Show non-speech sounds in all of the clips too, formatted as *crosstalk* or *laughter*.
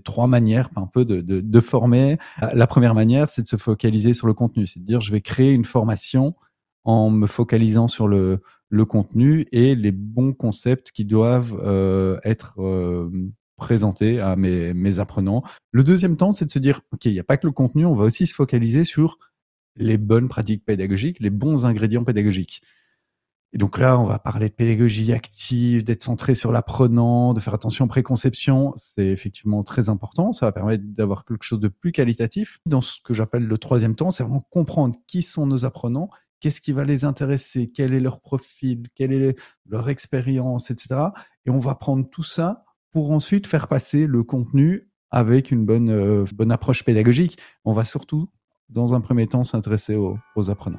trois manières un peu de, de, former. La première manière, c'est de se focaliser sur le contenu, c'est de dire je vais créer une formation en me focalisant sur le, le contenu et les bons concepts qui doivent euh, être euh, présentés à mes, mes apprenants. Le deuxième temps, c'est de se dire, OK, il n'y a pas que le contenu, on va aussi se focaliser sur les bonnes pratiques pédagogiques, les bons ingrédients pédagogiques. Et donc là, on va parler de pédagogie active, d'être centré sur l'apprenant, de faire attention aux préconceptions. C'est effectivement très important. Ça va permettre d'avoir quelque chose de plus qualitatif. Dans ce que j'appelle le troisième temps, c'est vraiment comprendre qui sont nos apprenants, qu'est-ce qui va les intéresser, quel est leur profil, quelle est leur expérience, etc. Et on va prendre tout ça pour ensuite faire passer le contenu avec une bonne, euh, bonne approche pédagogique. On va surtout, dans un premier temps, s'intéresser aux apprenants.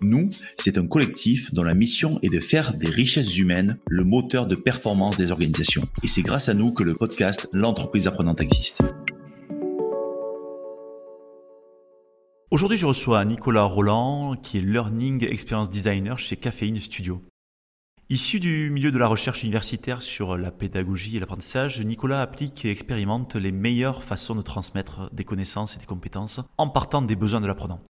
Nous, c'est un collectif dont la mission est de faire des richesses humaines le moteur de performance des organisations. Et c'est grâce à nous que le podcast L'entreprise apprenante existe. Aujourd'hui, je reçois Nicolas Roland, qui est Learning Experience Designer chez Caféine Studio. Issu du milieu de la recherche universitaire sur la pédagogie et l'apprentissage, Nicolas applique et expérimente les meilleures façons de transmettre des connaissances et des compétences en partant des besoins de l'apprenant.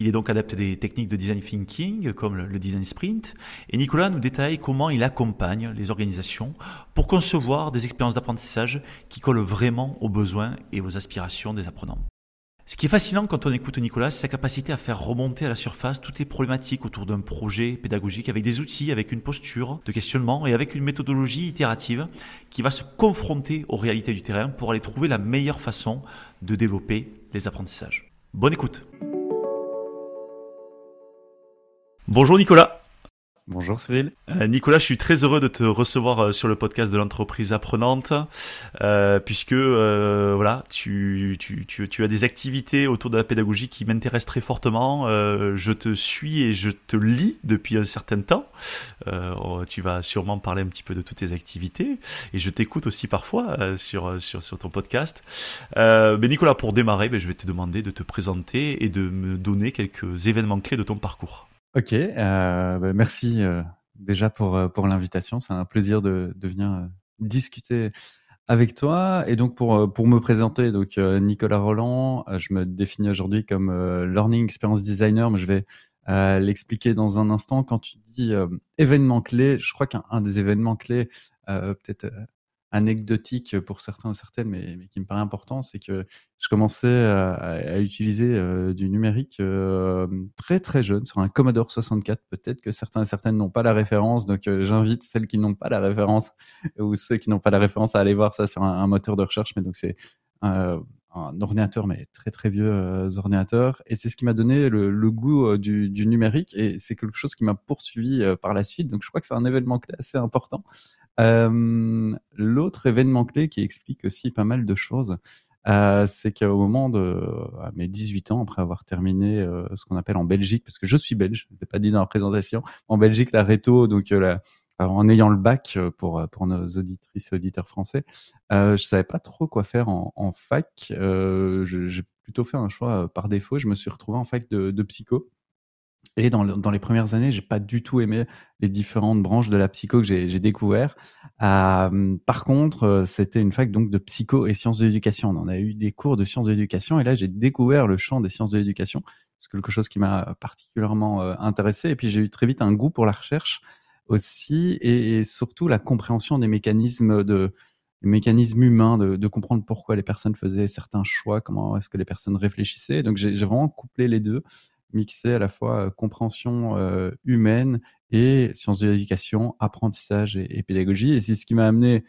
Il est donc adepte des techniques de design thinking comme le design sprint. Et Nicolas nous détaille comment il accompagne les organisations pour concevoir des expériences d'apprentissage qui collent vraiment aux besoins et aux aspirations des apprenants. Ce qui est fascinant quand on écoute Nicolas, c'est sa capacité à faire remonter à la surface toutes les problématiques autour d'un projet pédagogique avec des outils, avec une posture de questionnement et avec une méthodologie itérative qui va se confronter aux réalités du terrain pour aller trouver la meilleure façon de développer les apprentissages. Bonne écoute! Bonjour Nicolas. Bonjour Cyril. Euh, Nicolas, je suis très heureux de te recevoir euh, sur le podcast de l'entreprise apprenante, euh, puisque voilà, tu, tu, tu, tu, as des activités autour de la pédagogie qui m'intéressent très fortement. Je te suis et je te lis depuis un certain temps. Oh, tu vas sûrement parler un petit peu de toutes tes activités, et je t'écoute aussi parfois sur, sur, sur ton podcast. mais Nicolas, pour démarrer, ben, je vais te demander de te présenter et de me donner quelques événements clés de ton parcours. Ok, euh, bah, merci euh, déjà pour, euh, pour l'invitation. C'est un plaisir de, de venir euh, discuter avec toi. Et donc pour, pour me présenter, donc Nicolas Roland, je me définis aujourd'hui comme Learning Experience Designer, mais je vais l'expliquer dans un instant. Quand tu dis événement clé, je crois qu'un des événements clés, peut-être anecdotique pour certains ou certaines, mais, qui me paraît important, c'est que je commençais à, à utiliser euh, du numérique euh, très très jeune sur un Commodore 64. Peut-être que certains et certaines n'ont pas la référence, donc euh, j'invite celles qui n'ont pas la référence ou ceux qui n'ont pas la référence à aller voir ça sur un, moteur de recherche. Mais donc c'est un ordinateur, mais très très vieux ordinateur. Et c'est ce qui m'a donné le, goût du, du, numérique et c'est quelque chose qui m'a poursuivi par la suite. Donc je crois que c'est un événement assez important. Euh, L'autre événement clé qui explique aussi pas mal de choses, euh, c'est qu'au moment de à mes 18 ans, après avoir terminé euh, ce qu'on appelle en Belgique, parce que je suis belge, je l'ai pas dit dans la présentation, en Belgique la réto, donc en ayant le bac pour nos auditrices et auditeurs français, je savais pas trop quoi faire en, fac. J'ai plutôt fait un choix par défaut. Je me suis retrouvé en fac de psycho. Et dans, les premières années, j'ai pas du tout aimé les différentes branches de la psycho que j'ai découvert. Par contre, euh, c'était une fac donc de psycho et sciences de l'éducation. On a eu des cours de sciences de l'éducation et là, j'ai découvert le champ des sciences de l'éducation. C'est quelque chose qui m'a particulièrement euh, intéressé. Et puis, j'ai eu très vite un goût pour la recherche aussi et, surtout la compréhension des mécanismes de les mécanismes humains, de, de, comprendre pourquoi les personnes faisaient certains choix, comment est-ce que les personnes réfléchissaient. Donc j'ai vraiment couplé les deux mixer à la fois compréhension humaine et sciences de l'éducation, apprentissage et, pédagogie. Et c'est ce qui m'a amené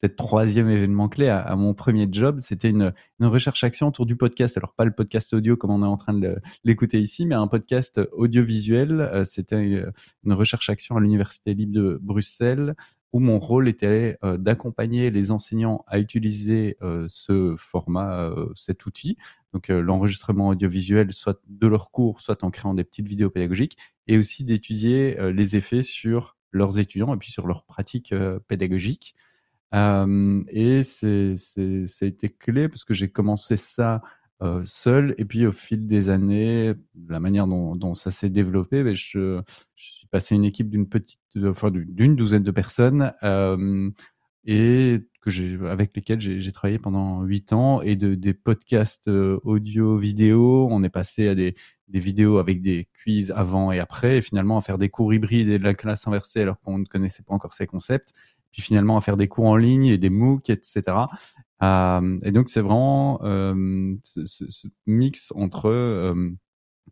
peut-être troisième événement clé à, mon premier job, c'était une, recherche-action autour du podcast. Alors pas le podcast audio comme on est en train de l'écouter ici, mais un podcast audiovisuel. C'était une recherche-action à l'Université libre de Bruxelles où mon rôle était d'accompagner les enseignants à utiliser ce format, cet outil, donc l'enregistrement audiovisuel, soit de leurs cours, soit en créant des petites vidéos pédagogiques, et aussi d'étudier les effets sur leurs étudiants et puis sur leurs pratiques pédagogiques. et ça a été clé parce que j'ai commencé ça seul. Et puis au fil des années, la manière dont, ça s'est développé, ben, je, suis passé une équipe d'une petite, enfin d'une douzaine de personnes et que j'ai avec lesquelles j'ai travaillé pendant huit ans et de des podcasts audio vidéo. On est passé à des, des vidéos avec des quiz avant et après, et finalement à faire des cours hybrides et de la classe inversée alors qu'on ne connaissait pas encore ces concepts puis finalement à faire des cours en ligne et des MOOC, etc. Euh, et donc c'est vraiment euh, ce, mix entre euh,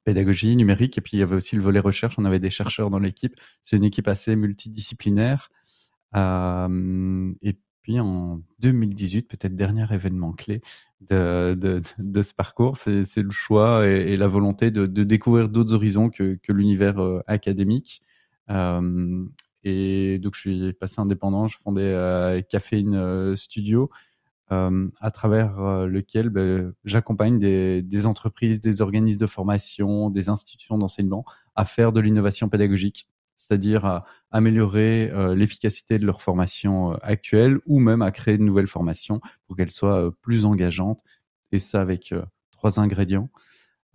pédagogie numérique et puis il y avait aussi le volet recherche. On avait des chercheurs dans l'équipe. C'est une équipe assez multidisciplinaire. Et puis en 2018, peut-être dernier événement clé de, ce parcours, c'est le choix et, la volonté de, découvrir d'autres horizons que, l'univers académique. Et donc, je suis passé indépendant. Je fondais euh, Caféine Studio, euh, à travers euh, lequel ben, j'accompagne des, entreprises, des organismes de formation, des institutions d'enseignement à faire de l'innovation pédagogique, c'est-à-dire à améliorer l'efficacité de leur formation actuelle ou même à créer de nouvelles formations pour qu'elles soient plus engageantes. Et ça avec trois ingrédients.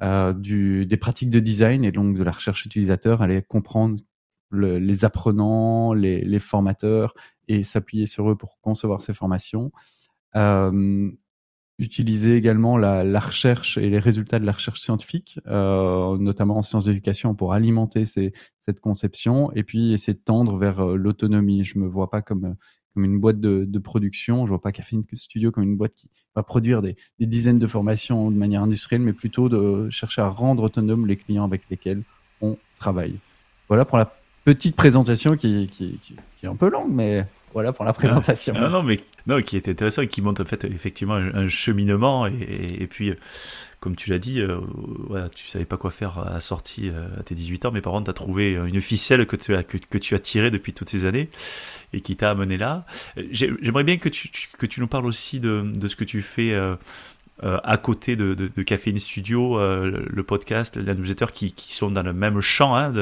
Euh, des pratiques de design et donc de la recherche utilisateur, aller comprendre les apprenants, les, formateurs et s'appuyer sur eux pour concevoir ces formations. Euh, utiliser également la, la, recherche et les résultats de la recherche scientifique, euh, notamment en sciences d'éducation, pour alimenter ces, cette conception et puis essayer de tendre vers euh, l'autonomie. Je me vois pas comme comme une boîte de, de, production. Je vois pas Café Studio comme une boîte qui va produire des, des, dizaines de formations de manière industrielle, mais plutôt de chercher à rendre autonome les clients avec lesquels on travaille. Voilà pour la petite présentation qui, qui, qui, qui, est un peu longue, mais voilà pour la présentation. Non, non, mais non, qui est intéressant et qui montre en fait effectivement un, cheminement et, puis. Comme tu l'as dit, euh, voilà, tu savais pas quoi faire à la sortie euh, à tes 18 ans, mais par contre, tu as trouvé une ficelle que tu as, que, tu as tirée depuis toutes ces années et qui t'a amené là. J'aimerais bien que tu, que tu nous parles aussi de, de ce que tu fais euh, euh, à côté de, de, de Caféine Studio, euh, le podcast, la newsletter qui, qui sont dans le même champ hein,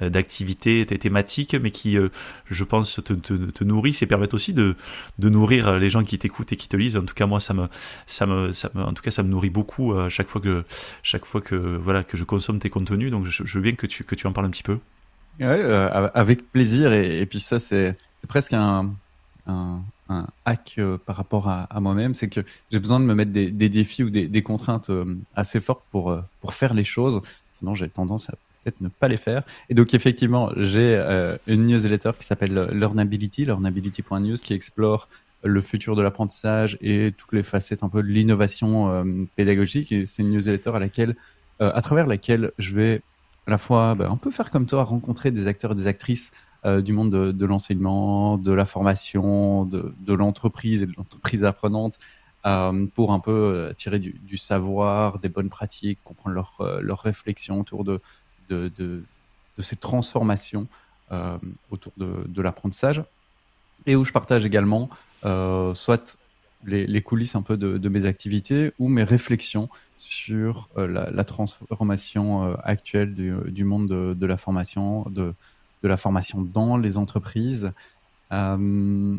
d'activités thématiques, mais qui, euh, je pense, te, te, te, nourrissent et permettent aussi de, de nourrir les gens qui t'écoutent et qui te lisent. En tout cas, moi, ça me, ça me, ça me, en tout cas, ça me nourrit beaucoup chaque fois que, chaque fois que, voilà, que je consomme tes contenus. Donc, je, je veux bien que tu, que tu en parles un petit peu. Ouais, avec plaisir. Et, puis ça, c'est presque un, un, un hack euh, par rapport à, à moi-même, c'est que j'ai besoin de me mettre des, des défis ou des, des contraintes euh, assez fortes pour, euh, pour faire les choses. Sinon, j'ai tendance à peut-être ne pas les faire. Et donc, effectivement, j'ai une newsletter qui s'appelle Learnability, learnability.news, qui explore le futur de l'apprentissage et toutes les facettes un peu de l'innovation pédagogique. Et c'est une newsletter à laquelle, à travers laquelle je vais à la fois ben, un peu faire comme toi, rencontrer des acteurs et des actrices euh, du monde de, l'enseignement, de la formation, de, de l'entreprise et de l'entreprise apprenante euh, pour un peu euh, tirer du, savoir, des bonnes pratiques, comprendre leurs leur réflexions autour de, de, ces transformations autour de, l'apprentissage. Et où je partage également soit les, les, coulisses un peu de, de, mes activités ou mes réflexions sur la, la, transformation actuelle du, du monde de, de, la formation, de, de la formation dans les entreprises. Euh,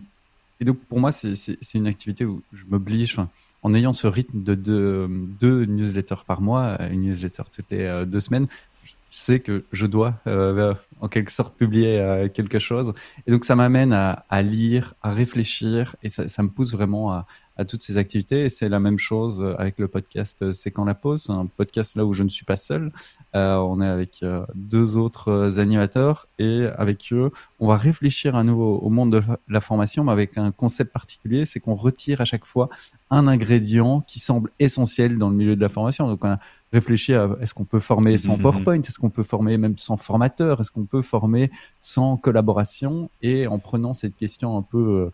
et donc pour moi, c'est une activité où je m'oblige, en ayant ce rythme de deux, newsletters par mois, une newsletter toutes les euh, deux semaines, je sais que je dois euh, en quelque sorte publier euh, quelque chose. Et donc ça m'amène à, à, lire, à réfléchir, et ça, ça me pousse vraiment à, à toutes ces activités. Et c'est la même chose avec le podcast euh, C'est quand la pause, un podcast là où je ne suis pas seul. Euh, on est avec euh, deux autres animateurs et avec eux, on va réfléchir à nouveau au monde de la formation, mais avec un concept particulier, c'est qu'on retire à chaque fois un ingrédient qui semble essentiel dans le milieu de la formation. Donc on a réfléchi à est-ce qu'on peut former sans. *laughs* PowerPoint, est-ce qu'on peut former même sans formateur, est-ce qu'on peut former sans collaboration, et en prenant cette question un peu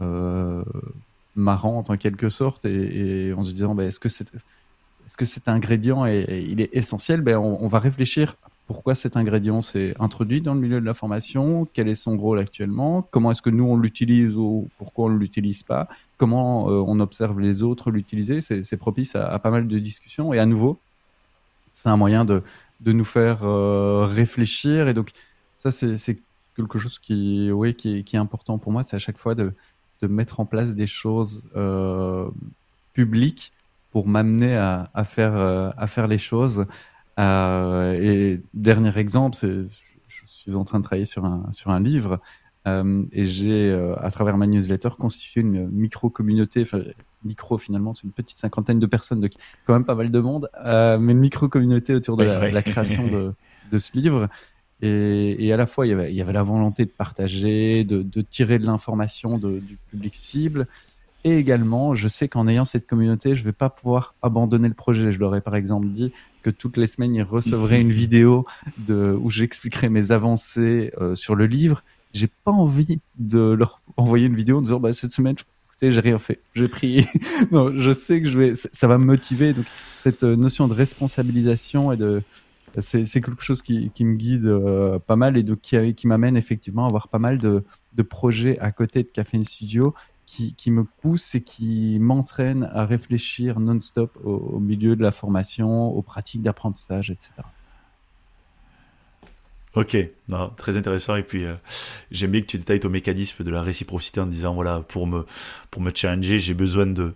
euh, marrante en quelque sorte et, en se disant bah, est-ce que c'est est-ce que cet ingrédient est, il est essentiel? Ben on, on, va réfléchir pourquoi cet ingrédient s'est introduit dans le milieu de la formation, quel est son rôle actuellement, comment est-ce que nous on l'utilise ou pourquoi on ne l'utilise pas, comment euh, on observe les autres l'utiliser. C'est propice à, pas mal de discussions. Et à nouveau, c'est un moyen de, de nous faire euh, réfléchir. Et donc ça c'est quelque chose qui, oui, qui, qui est important pour moi, c'est à chaque fois de, de mettre en place des choses euh, publiques pour m'amener à, à, faire, à faire les choses. Euh, et dernier exemple, c'est je suis en train de travailler sur un, sur un livre euh, et j'ai, euh, à travers ma newsletter, constitué une micro-communauté, enfin micro finalement, c'est une petite cinquantaine de personnes, donc quand même pas mal de monde, euh, mais une micro-communauté autour de la, la, création de, *laughs* de ce livre. Et, à la fois, il y, avait, la volonté de partager, de, tirer de l'information du public cible, et également, je sais qu'en ayant cette communauté, je vais pas pouvoir abandonner le projet. Je leur ai par exemple dit que toutes les semaines, ils recevraient une vidéo où j'expliquerais mes avancées euh, sur le livre. J'ai pas envie de leur envoyer une vidéo en disant bah, cette semaine, écoutez, j'ai rien fait. J'ai pris. *laughs* non, je sais que je vais. Ça va me motiver. Donc cette euh, notion de responsabilisation et de c'est quelque chose qui, me guide euh, pas mal et qui, m'amène effectivement à avoir pas mal de, projets à côté de Café Studio qui, me pousse et qui m'entraîne à réfléchir non-stop au, milieu de la formation, aux pratiques d'apprentissage, etc. Ok, très intéressant. Et puis, euh, j'aime bien que tu détailles ton mécanisme de la réciprocité en disant, voilà, pour me, pour me challenger, j'ai besoin de,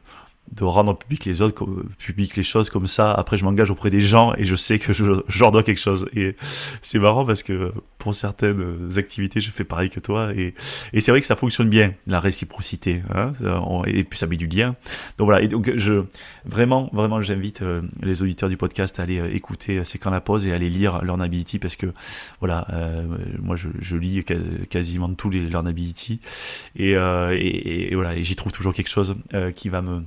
de rendre public les autres, public les choses comme ça. Après, je m'engage auprès des gens et je sais que je, leur dois quelque chose. Et c'est marrant parce que pour certaines activités, je fais pareil que toi. Et, et c'est vrai que ça fonctionne bien, la réciprocité. Hein et puis ça met du lien. Donc voilà. Et donc je vraiment, vraiment, j'invite euh, les auditeurs du podcast à aller euh, écouter C'est quand la pause et à aller lire Learnability parce que voilà, euh, moi je, je, lis quasiment tous les Learnability et, et, et voilà, et j'y trouve toujours quelque chose qui va me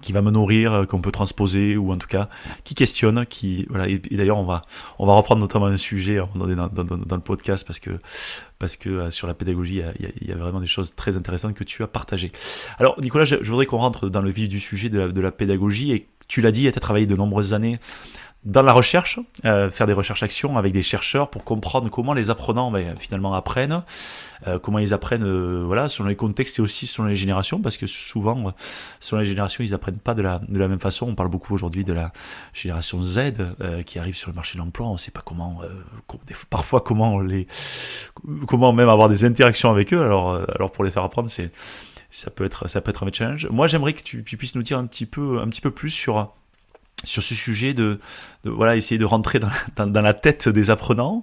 qui va me nourrir, euh, qu'on peut transposer ou en tout cas qui questionne, qui voilà. Et, d'ailleurs on va on va reprendre notamment un sujet dans, dans, dans, dans le podcast parce que parce que euh, sur la pédagogie il y, a, il y, a, vraiment des choses très intéressantes que tu as partagées. Alors Nicolas, je, je voudrais qu'on rentre dans le vif du sujet de la, de la pédagogie et tu l'as dit, tu as travaillé de nombreuses années dans la recherche, euh, faire des recherches-actions avec des chercheurs pour comprendre comment les apprenants ben, finalement apprennent, euh, comment ils apprennent, euh, voilà, selon les contextes et aussi selon les générations, parce que souvent, selon les générations, ils apprennent pas de la, de la même façon. On parle beaucoup aujourd'hui de la génération Z qui arrive sur le marché de l'emploi. On sait pas comment, parfois comment les, comment même avoir des interactions avec eux. Alors, alors pour les faire apprendre, c'est ça peut être ça peut être un challenge. Moi, j'aimerais que tu, tu puisses nous dire un petit peu un petit peu plus sur sur ce sujet de, voilà essayer de rentrer dans, la tête des apprenants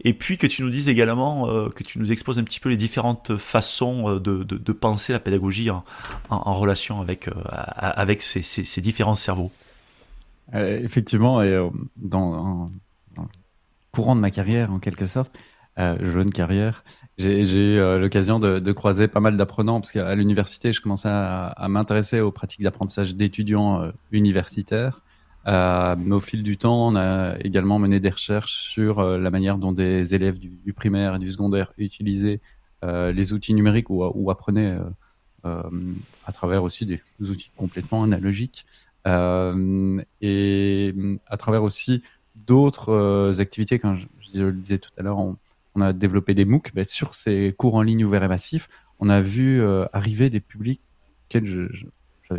et puis que tu nous dises également euh, que tu nous exposes un petit peu les différentes façons euh, de, penser la pédagogie en, relation avec euh, avec ces, différents cerveaux effectivement et dans, le courant de ma carrière en quelque sorte jeune carrière, j'ai eu l'occasion de, croiser pas mal d'apprenants parce qu'à l'université, je commençais à m'intéresser aux pratiques d'apprentissage d'étudiants universitaires. Euh, mais au fil du temps, on a également mené des recherches sur euh, la manière dont des élèves du, primaire et du secondaire utilisaient euh, les outils numériques ou, ou apprenaient euh, à travers aussi des outils complètement analogiques et à travers aussi d'autres activités. Quand je, le disais tout à l'heure, on, a développé des MOOC. Ben, sur ces cours en ligne ouverts et massifs, on a vu arriver des publics auxquels je, je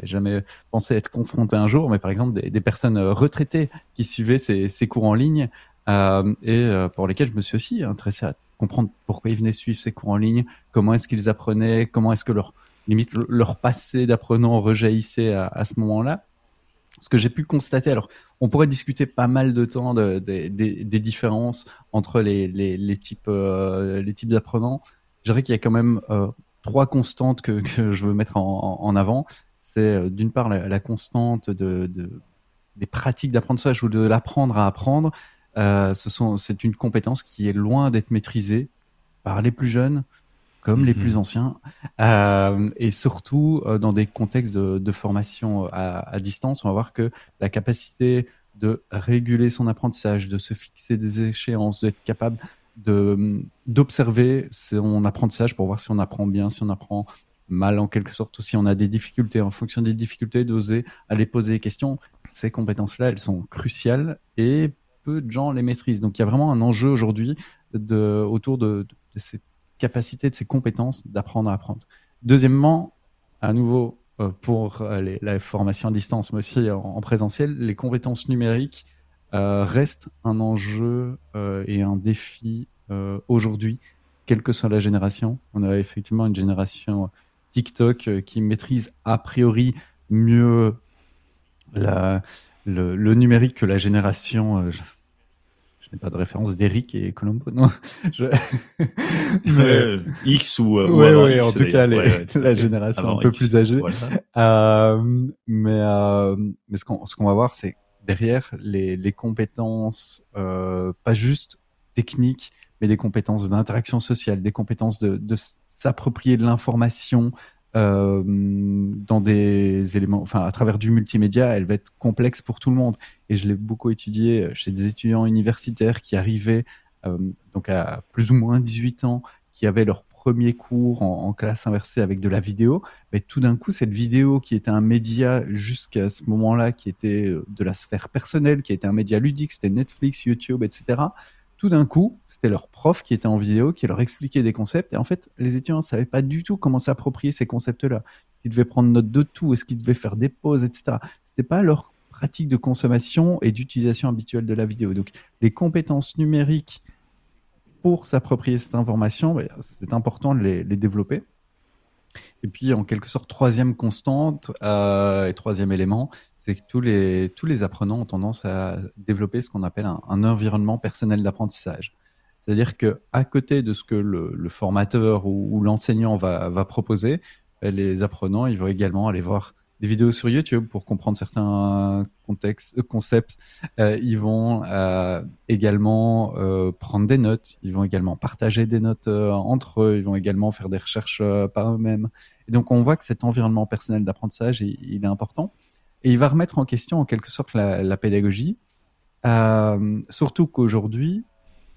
jamais pensé être confronté un jour, mais par exemple des, personnes euh, retraitées qui suivaient ces, cours en ligne euh, et euh, pour lesquels je me suis aussi intéressé à comprendre pourquoi ils venaient suivre ces cours en ligne, comment est-ce qu'ils apprenaient, comment est-ce que leur limite leur passé d'apprenant rejaillissait à, ce moment-là. Ce que j'ai pu constater, alors on pourrait discuter pas mal de temps de, de, de, des différences entre les, types, types d'apprenants. Je dirais qu'il y a quand même trois constantes que, je veux mettre en avant c'est euh, d'une part la, la constante de, de, des pratiques d'apprentissage ou de l'apprendre à apprendre. Euh, ce sont, c'est une compétence qui est loin d'être maîtrisée par les plus jeunes comme les plus anciens, euh, et surtout euh, dans des contextes de, de formation à, à, distance, on va voir que la capacité de réguler son apprentissage, de se fixer des échéances, d'être capable de d'observer son apprentissage pour voir si on apprend bien, si on apprend mal en quelque sorte, ou si on a des difficultés, en fonction des difficultés, d'oser aller poser des questions. Ces compétences-là, elles sont cruciales et peu de gens les maîtrisent. Donc il y a vraiment un enjeu aujourd'hui autour de, ces capacités, de ces compétences d'apprendre à apprendre. Deuxièmement, à nouveau, euh, pour les, la formation à distance, mais aussi en, présentiel, les compétences numériques euh, restent un enjeu euh, et un défi euh, aujourd'hui, quelle que soit la génération. On a effectivement une génération TikTok euh, qui maîtrise a priori mieux la, le, le, numérique que la génération. Euh, je, n'ai pas de référence d'Eric et Colombo, non. *laughs* Je... Mais, X ou. Euh, oui, oui, en tout cas, les, ouais, la génération un peu X, plus âgée. Voilà. Euh, mais euh, mais ce qu'on va voir, c'est derrière les, les compétences, euh, pas juste techniques, des compétences d'interaction sociale, des compétences de, s'approprier de l'information, euh, dans des éléments, enfin à travers du multimédia, elle va être complexe pour tout le monde. Et je l'ai beaucoup étudié chez des étudiants universitaires qui arrivaient euh, donc à plus ou moins 18 ans, qui avaient leur premier cours en, en classe inversée avec de la vidéo. Mais tout d'un coup, cette vidéo qui était un média jusqu'à ce moment-là, qui était euh, de la sphère personnelle, qui était un média ludique, c'était Netflix, YouTube, etc tout d'un coup, c'était leur prof qui était en vidéo, qui leur expliquait des concepts. Et en fait, les étudiants ne savaient pas du tout comment s'approprier ces concepts-là. Est-ce qu'ils devaient prendre note de tout Est-ce qu'ils devaient faire des pauses, etc. C'était pas leur pratique de consommation et d'utilisation habituelle de la vidéo. Donc, les compétences numériques pour s'approprier cette information, ben, c'est important de les développer. Et puis, en quelque sorte, troisième constante euh, et troisième élément, c'est que tous les, tous les apprenants ont tendance à développer ce qu'on appelle un, environnement personnel d'apprentissage. C'est-à-dire que à côté de ce que le, formateur ou, ou l'enseignant va, va proposer, les apprenants, ils vont également aller voir des vidéos sur YouTube pour comprendre certains contextes, euh, concepts. Euh, ils vont euh, également prendre des notes. Ils vont également partager des notes entre eux. Ils vont également faire des recherches par eux-mêmes. Et donc, on voit que cet environnement personnel d'apprentissage, il, est important. Et il va remettre en question, en quelque sorte, la, pédagogie. surtout qu'aujourd'hui,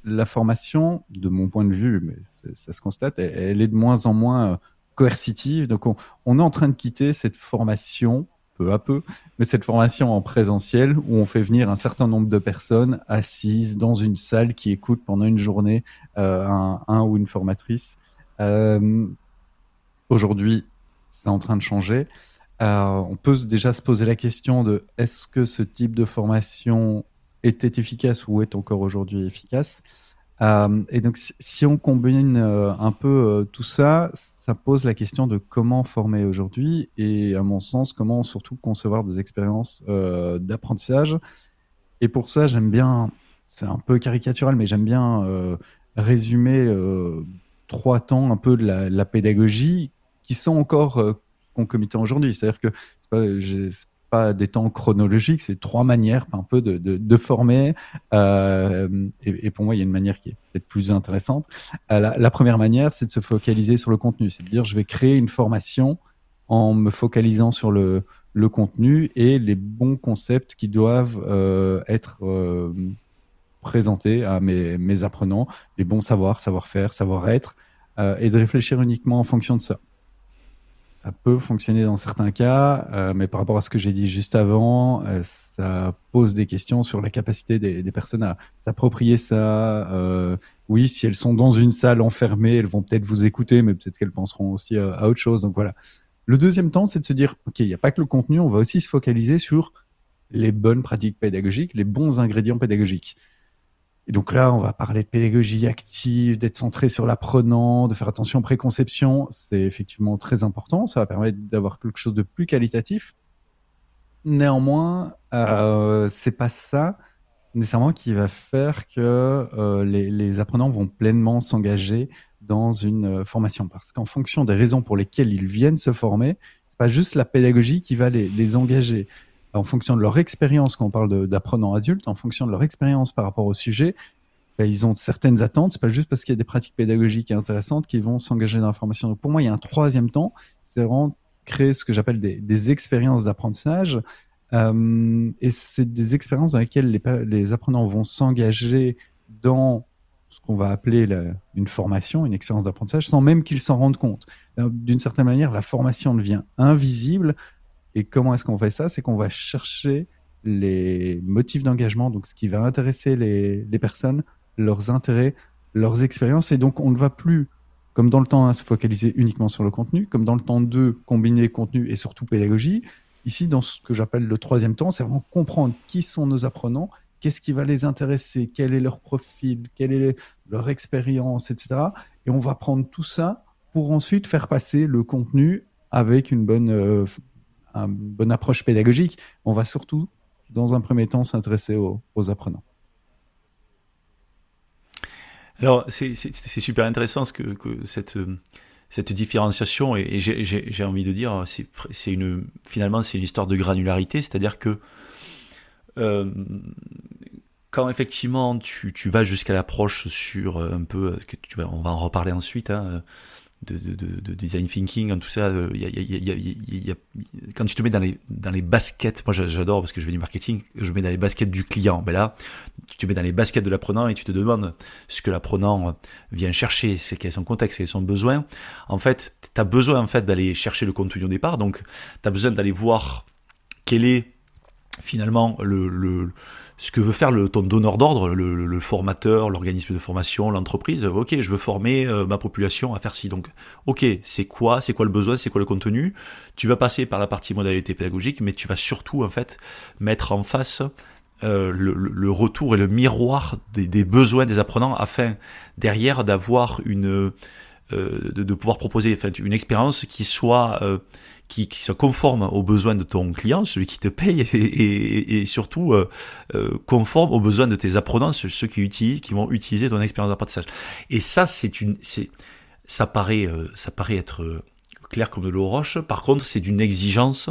la formation, de mon point de vue, mais ça se constate, elle est de moins en moins coercitive. Donc, on, est en train de quitter cette formation peu à peu, mais cette formation en présentiel où on fait venir un certain nombre de personnes assises dans une salle qui écoutent pendant une journée euh, un, un, ou une formatrice. Euh, Aujourd'hui, c'est en train de changer. Euh, on peut déjà se poser la question de est-ce que ce type de formation était efficace ou est encore aujourd'hui efficace? Euh, et donc, si on combine euh, un peu euh, tout ça, ça pose la question de comment former aujourd'hui et, à mon sens, comment surtout concevoir des expériences d'apprentissage. Et pour ça, j'aime bien, c'est un peu caricatural, mais j'aime bien résumer trois temps un peu de la, la pédagogie qui sont encore concomitants aujourd'hui. C'est-à-dire que c'est pas, pas des temps chronologiques, c'est trois manières un peu de, de, former. Euh, et, pour moi, il y a une manière qui est peut-être plus intéressante. Euh, la, première manière, c'est de se focaliser sur le contenu, c'est de dire je vais créer une formation en me focalisant sur le, le contenu et les bons concepts qui doivent euh, être présentés à mes, mes, apprenants, les bons savoirs, savoir-faire, savoir-être, et de réfléchir uniquement en fonction de ça ça peut fonctionner dans certains cas, euh, mais par rapport à ce que j'ai dit juste avant, euh, ça pose des questions sur la capacité des, personnes à s'approprier ça. Euh, oui, si elles sont dans une salle enfermée, elles vont peut-être vous écouter, mais peut-être qu'elles penseront aussi à, à, autre chose. Donc voilà. Le deuxième temps, c'est de se dire, OK, il n'y a pas que le contenu, on va aussi se focaliser sur les bonnes pratiques pédagogiques, les bons ingrédients pédagogiques. Et donc là, on va parler de pédagogie active, d'être centré sur l'apprenant, de faire attention aux préconceptions. C'est effectivement très important. Ça va permettre d'avoir quelque chose de plus qualitatif. Néanmoins, euh, c'est pas ça nécessairement qui va faire que euh, les, apprenants vont pleinement s'engager dans une formation. Parce qu'en fonction des raisons pour lesquelles ils viennent se former, c'est pas juste la pédagogie qui va les engager en fonction de leur expérience, quand on parle d'apprenants adultes, en fonction de leur expérience par rapport au sujet, ben, ils ont certaines attentes. C'est pas juste parce qu'il y a des pratiques pédagogiques intéressantes qu'ils vont s'engager dans la formation. Donc pour moi, il y a un troisième temps, c'est vraiment créer ce que j'appelle des, expériences d'apprentissage. Euh, et c'est des expériences dans lesquelles les, apprenants vont s'engager dans ce qu'on va appeler une formation, une expérience d'apprentissage, sans même qu'ils s'en rendent compte. D'une certaine manière, la formation devient invisible et comment est-ce qu'on fait ça? C'est qu'on va chercher les motifs d'engagement, donc ce qui va intéresser les, personnes, leurs intérêts, leurs expériences. Et donc, on ne va plus, comme dans le temps 1, se focaliser uniquement sur le contenu, comme dans le temps 2, combiner contenu et surtout pédagogie. Ici, dans ce que j'appelle le troisième temps, c'est vraiment comprendre qui sont nos apprenants, qu'est-ce qui va les intéresser, quel est leur profil, quelle est leur expérience, etc. Et on va prendre tout ça pour ensuite faire passer le contenu avec une bonne, euh, une bonne approche pédagogique. On va surtout dans un premier temps, s'intéresser aux, apprenants. Alors, c'est super intéressant ce que, cette, cette différenciation, et, j'ai envie de dire, c'est une, finalement, c'est une histoire de granularité, c'est-à-dire que euh, quand effectivement tu, vas jusqu'à l'approche sur un peu, vas, on va en reparler ensuite, hein, de, de, de, design thinking, tout ça. A, quand tu te mets dans les, dans les baskets, moi j'adore parce que je fais du marketing, je mets dans les baskets du client. Mais là, tu te mets dans les baskets de l'apprenant et tu te demandes ce que l'apprenant vient chercher, c'est quel est son contexte, quel est son besoin. En fait, tu as besoin en fait d'aller chercher le contenu au départ, donc tu as besoin d'aller voir quel est finalement le, le ce que veut faire le, ton donneur d'ordre, le, formateur, l'organisme de formation, l'entreprise. Ok, je veux former euh, ma population à faire ci. Donc, ok, c'est quoi, c'est quoi le besoin, c'est quoi le contenu? Tu vas passer par la partie modalité pédagogique, mais tu vas surtout en fait mettre en face euh, le, retour et le miroir des, besoins des apprenants afin derrière d'avoir une euh, de, pouvoir proposer une expérience qui soit qui, qui, soit conforme aux besoins de ton client, celui qui te paye, et, et, et surtout euh, euh, conforme aux besoins de tes apprenants, ceux qui utilisent, qui vont utiliser ton expérience d'apprentissage. Et ça, c'est une, c'est, ça paraît, euh, ça paraît être clair comme de l'eau roche. Par contre, c'est d'une exigence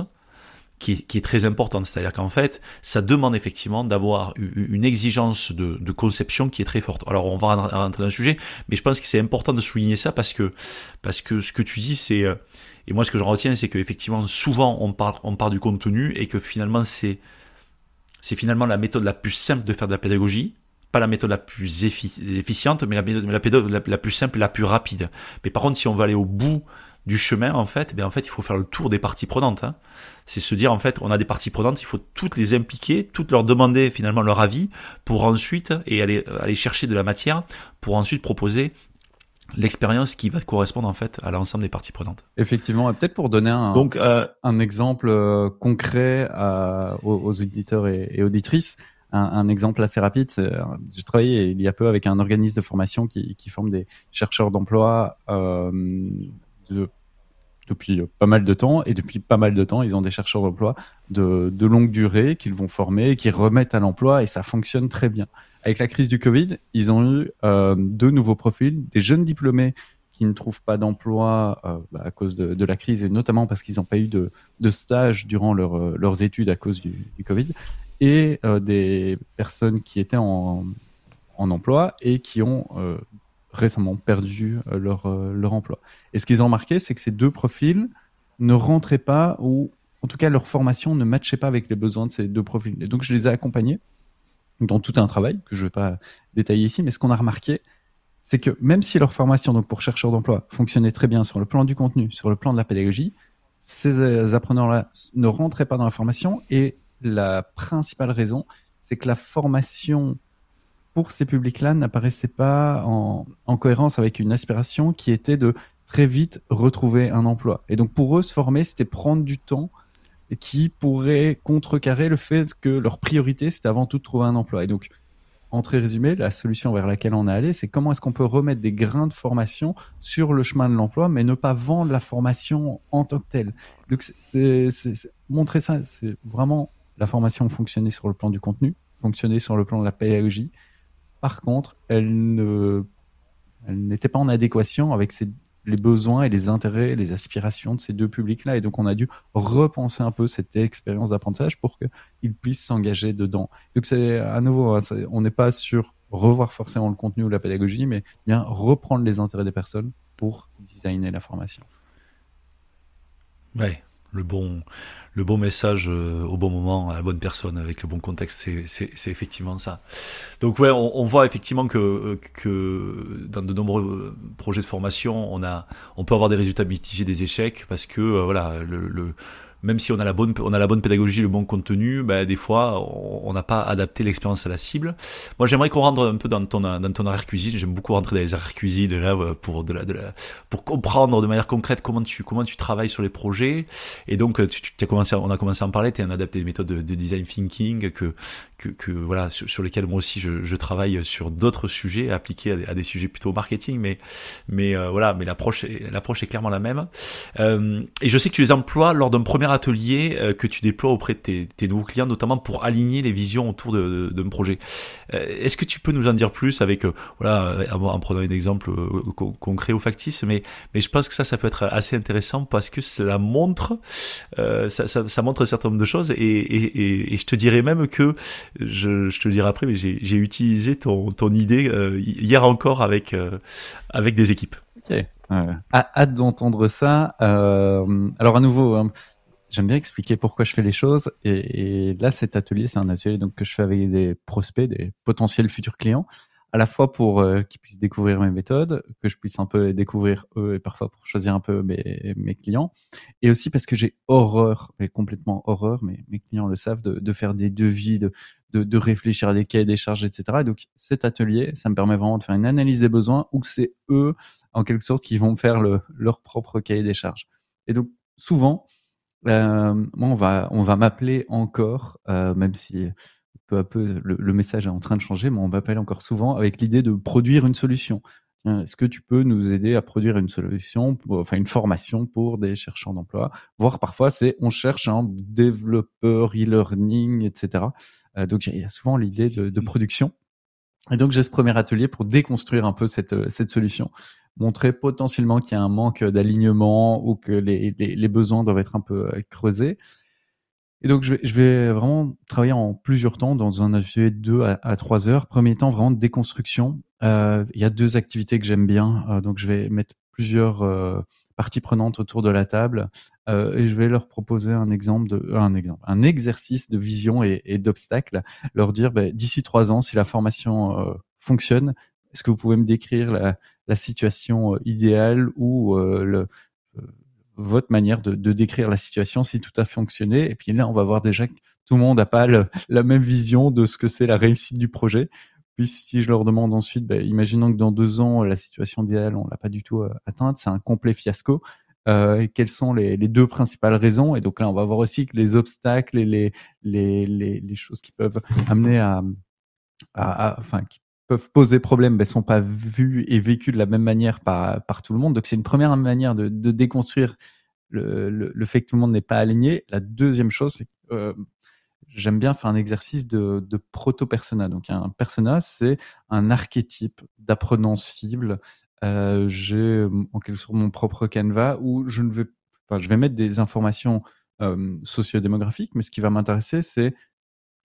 qui est, très importante. C'est-à-dire qu'en fait, ça demande effectivement d'avoir une exigence de, conception qui est très forte. Alors, on va rentrer dans le sujet, mais je pense que c'est important de souligner ça parce que, parce que ce que tu dis, c'est, et moi, ce que je retiens, c'est qu'effectivement, souvent, on parle, on parle du contenu et que finalement, c'est, c'est finalement la méthode la plus simple de faire de la pédagogie. Pas la méthode la plus efficiente, mais la méthode, la, la, plus simple la plus rapide. Mais par contre, si on veut aller au bout du chemin, en fait, ben en fait, il faut faire le tour des parties prenantes. Hein. C'est se dire, en fait, on a des parties prenantes, il faut toutes les impliquer, toutes leur demander finalement leur avis, pour ensuite, et aller, aller chercher de la matière, pour ensuite proposer l'expérience qui va correspondre en fait à l'ensemble des parties prenantes. Effectivement, peut-être pour donner un, Donc, euh, un exemple euh, concret à, aux, aux, auditeurs et, et auditrices, un, un, exemple assez rapide, j'ai travaillé il y a peu avec un organisme de formation qui, qui forme des chercheurs d'emploi euh, de, depuis pas mal de temps, et depuis pas mal de temps, ils ont des chercheurs d'emploi de, longue durée qu'ils vont former, qui remettent à l'emploi, et ça fonctionne très bien. Avec la crise du Covid, ils ont eu euh, deux nouveaux profils, des jeunes diplômés qui ne trouvent pas d'emploi euh, bah, à cause de, la crise et notamment parce qu'ils n'ont pas eu de, stage durant leur, euh, leurs études à cause du, Covid, et euh, des personnes qui étaient en, emploi et qui ont euh, récemment perdu leur, leur emploi. Et ce qu'ils ont remarqué, c'est que ces deux profils ne rentraient pas ou en tout cas leur formation ne matchait pas avec les besoins de ces deux profils. Et donc je les ai accompagnés dans tout un travail que je ne vais pas détailler ici, mais ce qu'on a remarqué, c'est que même si leur formation donc pour chercheurs d'emploi fonctionnait très bien sur le plan du contenu, sur le plan de la pédagogie, ces apprenants-là ne rentraient pas dans la formation et la principale raison, c'est que la formation pour ces publics-là n'apparaissait pas en, en, cohérence avec une aspiration qui était de très vite retrouver un emploi. Et donc pour eux, se former, c'était prendre du temps qui pourrait contrecarrer le fait que leur priorité, c'est avant tout de trouver un emploi. Et donc, en très résumé, la solution vers laquelle on est allé, c'est comment est-ce qu'on peut remettre des grains de formation sur le chemin de l'emploi, mais ne pas vendre la formation en tant que telle. Donc, montrer ça, c'est vraiment la formation fonctionner sur le plan du contenu, fonctionner sur le plan de la pédagogie. Par contre, elle ne, elle n'était pas en adéquation avec les besoins et les intérêts, les aspirations de ces deux publics-là. Et donc, on a dû repenser un peu cette expérience d'apprentissage pour qu'ils puissent s'engager dedans. Donc, c'est à nouveau, hein, on n'est pas sur revoir forcément le contenu ou la pédagogie, mais bien reprendre les intérêts des personnes pour designer la formation. Ouais, le bon, le bon message euh, au bon moment, à la bonne personne, avec le bon contexte, c'est effectivement ça. Donc ouais, on, on, voit effectivement que, que dans de nombreux projets de formation, on a, on peut avoir des résultats mitigés, des échecs, parce que euh, voilà, le, le même si on a la bonne, on a la bonne pédagogie, le bon contenu, bah, des fois, on n'a pas adapté l'expérience à la cible. Moi, j'aimerais qu'on rentre un peu dans ton, dans ton arrière cuisine. J'aime beaucoup rentrer dans les arrière cuisine là pour de la, de la, pour comprendre de manière concrète comment tu, comment tu travailles sur les projets. Et donc, tu, tu as commencé, on a commencé à en parler. Tu es un adapté des méthodes de, de, design thinking que, que, que voilà, sur, sur, lesquelles moi aussi je, je travaille sur d'autres sujets appliqués à des, sujets plutôt marketing, mais, mais euh, voilà, mais l'approche, l'approche est clairement la même. Euh, et je sais que tu les emploies lors d'un premier atelier euh, que tu déploies auprès de tes, tes, nouveaux clients, notamment pour aligner les visions autour de, d'un projet. Euh, est-ce que tu peux nous en dire plus avec, voilà, en prenant un exemple concret ou factice, mais, mais je pense que ça, ça peut être assez intéressant parce que ça montre, ça, ça, ça, montre un certain nombre de choses et, et, et, je te dirais même que, je, je te dirai après, mais j'ai utilisé ton, ton idée hier encore avec, avec des équipes. Ok. Euh, hâte d'entendre ça. Euh, alors à nouveau, hein, j'aime bien expliquer pourquoi je fais les choses. Et, et là, cet atelier, c'est un atelier donc que je fais avec des prospects, des potentiels futurs clients, à la fois pour euh, qu'ils puissent découvrir mes méthodes, que je puisse un peu découvrir eux, et parfois pour choisir un peu mes, clients, et aussi parce que j'ai horreur, mais complètement horreur, mais mes clients le savent, de, faire des devis, de, de, réfléchir à des cahiers des charges, etc. Et donc cet atelier, ça me permet vraiment de faire une analyse des besoins, où c'est eux en quelque sorte, qui vont faire le, leur propre cahier des charges. Et donc, souvent, euh, moi, on va, on va m'appeler encore, euh, même si peu à peu le, message est en train de changer, mais on m'appelle encore souvent avec l'idée de produire une solution. Est-ce que tu peux nous aider à produire une solution, enfin une formation pour des chercheurs d'emploi? Voire parfois, c'est on cherche un développeur e-learning, etc. Euh, donc il y a souvent l'idée de, production. Et donc j'ai ce premier atelier pour déconstruire un peu cette, solution montrer potentiellement qu'il y a un manque d'alignement ou que les, besoins doivent être un peu euh, creusés. Et donc, je vais, je vais vraiment travailler en plusieurs temps dans un atelier de 2 à, 3 heures. Premier temps, vraiment de déconstruction. Euh, il y a deux activités que j'aime bien. Euh, donc, je vais mettre plusieurs euh, parties prenantes autour de la table euh, et je vais leur proposer un exemple de un exemple un exercice de vision et, et d'obstacles leur dire bah, d'ici trois ans si la formation fonctionne est-ce que vous pouvez me décrire la, la situation euh, idéale ou euh, le, euh, votre manière de, décrire la situation si tout a fonctionné. Et puis là, on va voir déjà que tout le monde n'a pas la même vision de ce que c'est la réussite du projet. Puis si je leur demande ensuite, ben, imaginons que dans deux ans, la situation idéale, on l'a pas du tout atteinte, c'est un complet fiasco. Euh, quelles sont les, deux principales raisons? Et donc là, on va voir aussi que les obstacles et les, les, les, choses qui peuvent amener à, enfin, peuvent poser problème, ben, sont pas vus et vécus de la même manière par, par tout le monde. Donc c'est une première manière de, de déconstruire le, le, fait que tout le monde n'est pas aligné. La deuxième chose, c'est que euh, j'aime bien faire un exercice de, de proto-persona. Donc un persona, c'est un archétype d'apprenant cible. Euh, J'ai en quelque sorte mon propre canevas où je ne vais, enfin, je vais mettre des informations euh, sociodémographiques, mais ce qui va m'intéresser, c'est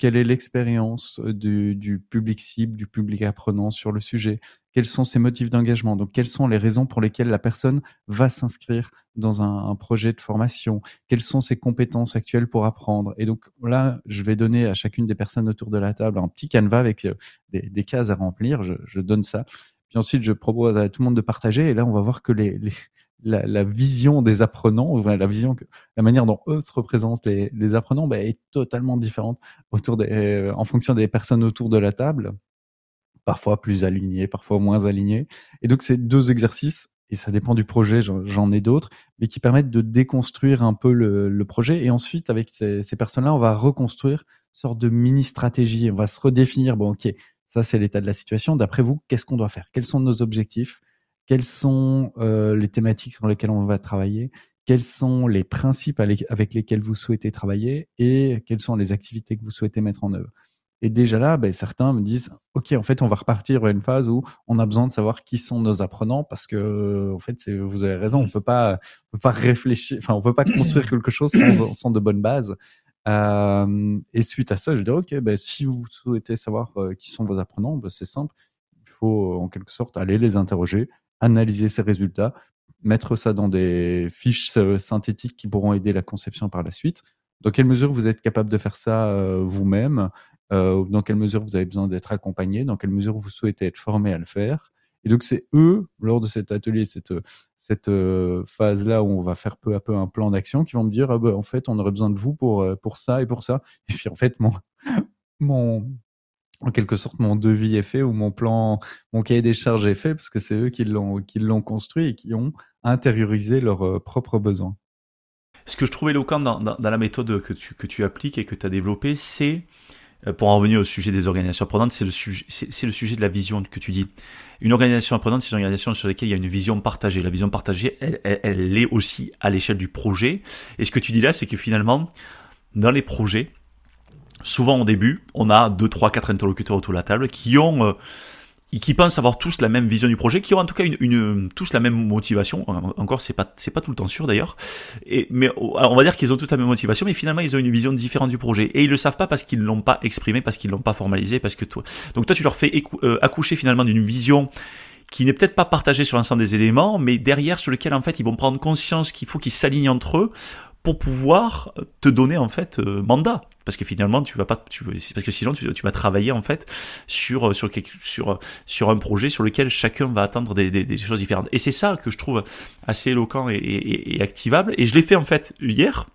quelle est l'expérience du, public cible, du public apprenant sur le sujet? Quels sont ses motifs d'engagement? Donc, quelles sont les raisons pour lesquelles la personne va s'inscrire dans un, projet de formation? Quelles sont ses compétences actuelles pour apprendre? Et donc là, je vais donner à chacune des personnes autour de la table un petit canevas avec euh, des, cases à remplir. Je, donne ça. Puis ensuite, je propose à tout le monde de partager. Et là, on va voir que les la, la, vision des apprenants, la vision que la manière dont eux se représentent les, les apprenants, bah, est totalement différente autour des, euh, en fonction des personnes autour de la table, parfois plus alignées, parfois moins alignées. Et donc c'est deux exercices et ça dépend du projet, j'en ai d'autres, mais qui permettent de déconstruire un peu le, le projet. Et ensuite, avec ces, ces personnes-là, on va reconstruire une sorte de mini-stratégie. On va se redéfinir, bon, ok, ça c'est l'état de la situation. D'après vous, qu'est-ce qu'on doit faire? Quels sont nos objectifs? Quelles sont euh, les thématiques sur lesquelles on va travailler, quels sont les principes avec lesquels vous souhaitez travailler? Et quelles sont les activités que vous souhaitez mettre en œuvre? Et déjà là, ben, certains me disent, OK, en fait, on va repartir vers une phase où on a besoin de savoir qui sont nos apprenants parce que, en fait, vous avez raison, on peut pas, on peut pas réfléchir, enfin, on peut pas construire *clears throat* quelque chose sans, sans de bonnes bases. Euh, et suite à ça, je dis, OK, ben, si vous souhaitez savoir euh, qui sont vos apprenants, ben, c'est simple. Il faut, en quelque sorte, aller les interroger, analyser ces résultats, mettre ça dans des fiches euh, synthétiques qui pourront aider la conception par la suite. Dans quelle mesure vous êtes capable de faire ça euh, vous-même euh, Dans quelle mesure vous avez besoin d'être accompagné Dans quelle mesure vous souhaitez être formé à le faire Et donc c'est eux, lors de cet atelier, cette, cette phase-là où on va faire peu à peu un plan d'action, qui vont me dire, ah ben, en fait, on aurait besoin de vous pour, pour ça et pour ça. Et puis en fait, mon, mon, en quelque sorte, mon devis est fait ou mon plan, mon cahier des charges est fait parce que c'est eux qui l'ont, qui l'ont construit et qui ont intériorisé leurs euh, propres besoins. Ce que je trouve éloquent dans, dans, dans la méthode que tu, que tu appliques et que tu as développée, c'est euh, pour en revenir au sujet des organisations apprenantes, c'est le sujet, c'est le sujet de la vision que tu dis. Une organisation apprenante, c'est une organisation sur laquelle il y a une vision partagée. La vision partagée, elle, elle, elle est aussi à l'échelle du projet. Et ce que tu dis là, c'est que finalement, dans les projets, souvent au début, on a deux, trois, quatre interlocuteurs autour de la table qui ont euh, qui pensent avoir tous la même vision du projet, qui ont en tout cas une, une tous la même motivation. Encore, c'est pas c'est pas tout le temps sûr d'ailleurs. Et mais on va dire qu'ils ont tous la même motivation, mais finalement ils ont une vision différente du projet et ils le savent pas parce qu'ils l'ont pas exprimé, parce qu'ils l'ont pas formalisé, parce que toi. Donc toi, tu leur fais euh, accoucher finalement d'une vision qui n'est peut-être pas partagée sur l'ensemble des éléments, mais derrière sur lequel en fait ils vont prendre conscience qu'il faut qu'ils s'alignent entre eux pour pouvoir te donner en fait euh, mandat. Parce que finalement tu vas pas tu parce que sinon tu, vas travailler en fait sur sur sur sur un projet sur lequel chacun va attendre des, des, des choses différentes. Et c'est ça que je trouve assez éloquent et, et, et activable. Et je l'ai fait en fait hier